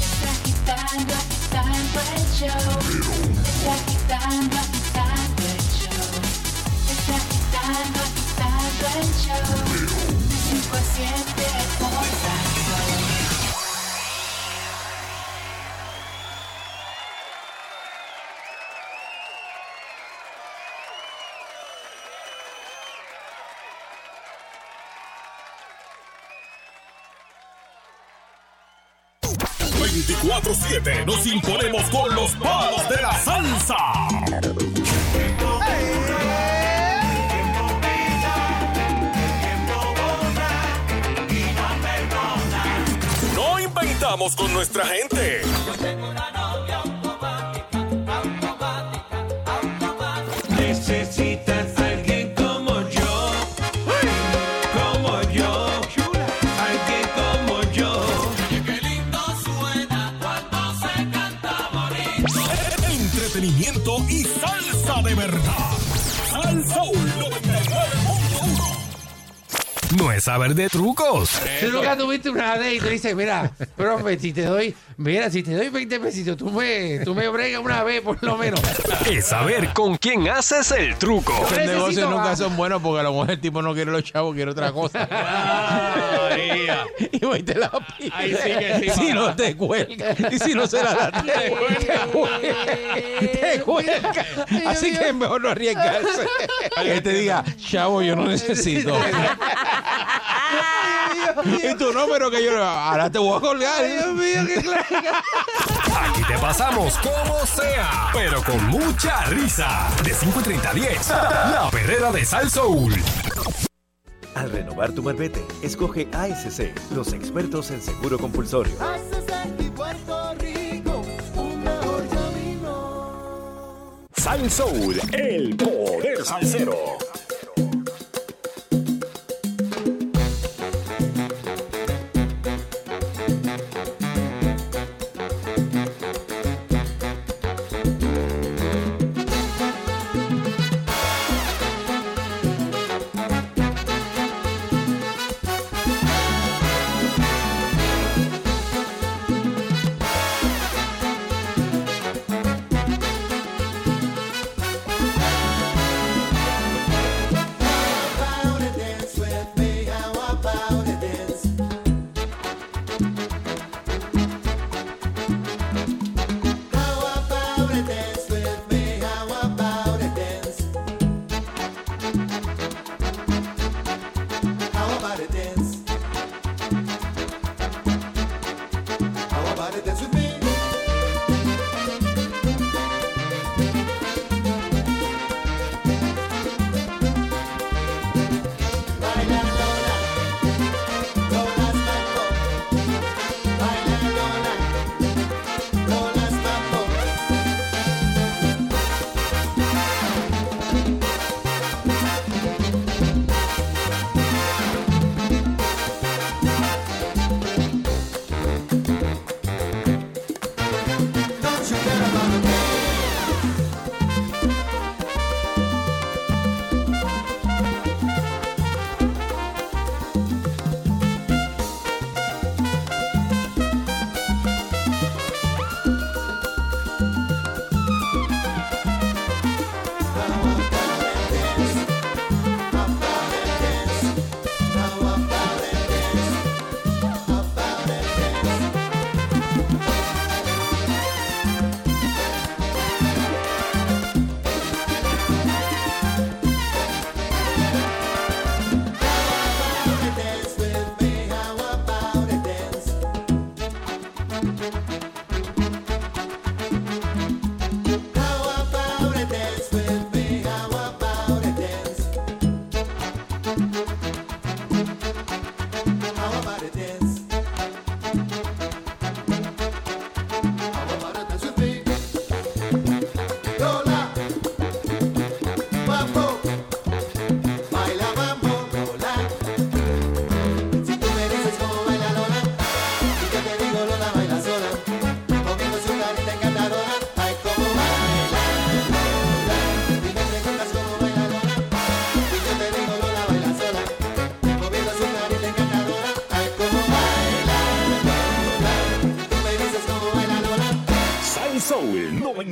Está agitando, agitando el show, está agitando, agitando el show, está agitando, agitando el show, 107 por salsa. 24-7 nos imponemos con los palos de la salsa. No inventamos con nuestra gente. No es saber de trucos. Tú nunca tuviste una D y te dices, mira, profe, si te doy, mira, si te doy 20 pesitos, tú me, tú me bregas una vez por lo menos. Es saber con quién haces el truco. Los negocios nunca más. son buenos porque a lo mejor el tipo no quiere los chavos, quiere otra cosa. <laughs> y voy y te la pide. Ahí sí que sí, Si no te cuelga. Y si no se la da, te cuelga. Te cuelga. Así que es mejor no arriesgarse. Que te diga, chavo, yo no necesito. <laughs> y tu número que yo ahora te voy a colgar. Dios mío, qué Aquí te pasamos como sea, pero con mucha risa. De 5 y 30 a 10. La perrera de Sal Soul. Al renovar tu marbete, escoge ASC, los expertos en seguro compulsorio. Puerto Rico, un mejor camino. Sal Soul, el poder salsero.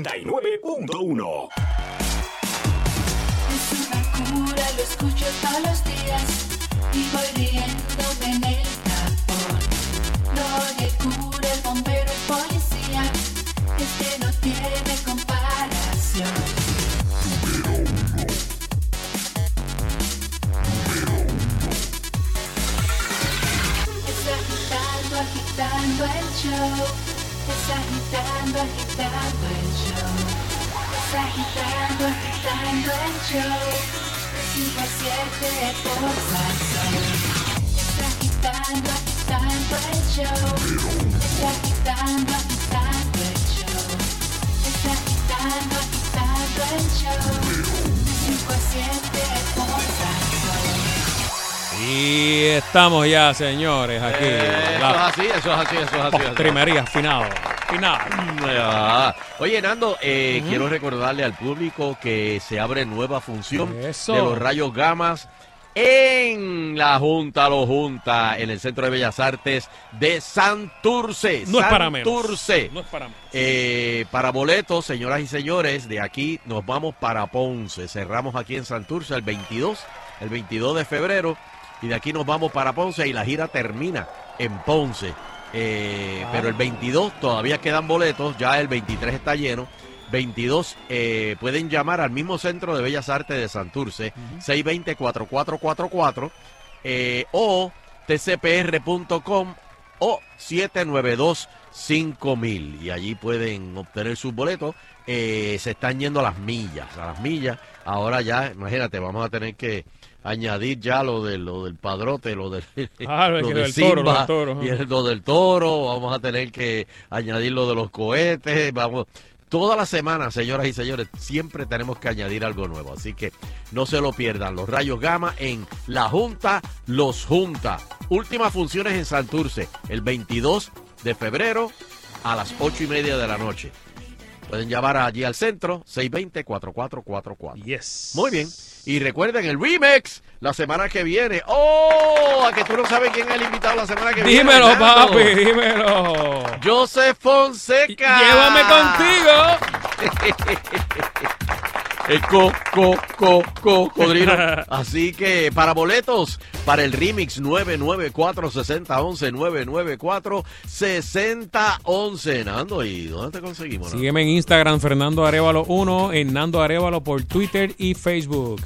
99.1. Es una cura, lo escucho todos los días y voy riéndome en agitando, agitando el show. De 5 a 7 por Salsón. Es agitando, agitando el show. Es agitando, agitando el show. Es agitando, agitando el show. De 5 a 7 por Salsón. Y estamos ya, señores, aquí. Eh, eso es así, eso es así, eso es así, así. Primería, final. Ah. Oye, Nando, eh, quiero recordarle al público que se abre nueva función Eso. de los rayos gamas en la Junta Lo Junta, en el Centro de Bellas Artes de Santurce. No es para menos. Santurce. No es para menos. Eh, para boletos, señoras y señores, de aquí nos vamos para Ponce. Cerramos aquí en Santurce el 22, el 22 de febrero. Y de aquí nos vamos para Ponce y la gira termina en Ponce. Eh, Pero el 22 todavía quedan boletos, ya el 23 está lleno. 22 eh, pueden llamar al mismo Centro de Bellas Artes de Santurce, 620-4444 eh, o tcpr.com o 792-5000 y allí pueden obtener sus boletos. Eh, se están yendo a las millas, a las millas. Ahora ya, imagínate, vamos a tener que añadir ya lo, de, lo del padrote, lo del, <laughs> Ah, lo lo de del toro, lo Simba del toro, y el- lo del toro. Vamos a tener que añadir lo de los cohetes. Vamos. Toda la semana, señoras y señores, siempre tenemos que añadir algo nuevo. Así que no se lo pierdan. Los rayos gamma en La Junta los Junta. Últimas funciones en Santurce, el 22 de febrero a las 8 y media de la noche. Pueden llamar allí al centro, 620-4444. Yes. Muy bien. Y recuerden el remix la semana que viene. ¡Oh! A que tú no sabes quién es el invitado la semana que viene. Dímelo, papi, dímelo. Joseph Fonseca. Llévame <laughs> El co, co, co, cocodrilo. <laughs> Así que para boletos, para el remix 994-6011, 994-6011. Nando, ¿y dónde te conseguimos? Nando? Sígueme en Instagram, Fernando Arevalo 1, en Nando Arevalo por Twitter y Facebook.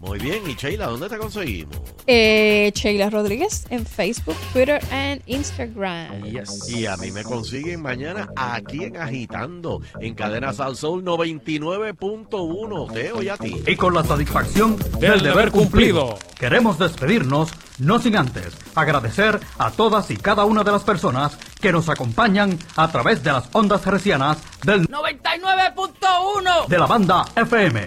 Muy bien, y Sheila, ¿dónde te conseguimos? Eh, Sheila Rodríguez en Facebook, Twitter and Instagram. Y a mí me consiguen mañana aquí en Agitando, en Cadena Sal Soul 99.1. Teo y a ti. Y con la satisfacción Del del, deber deber cumplido, cumplido. queremos despedirnos, no sin antes agradecer a todas y cada una de las personas que nos acompañan a través de las ondas hercianas del 99.1 de la banda FM.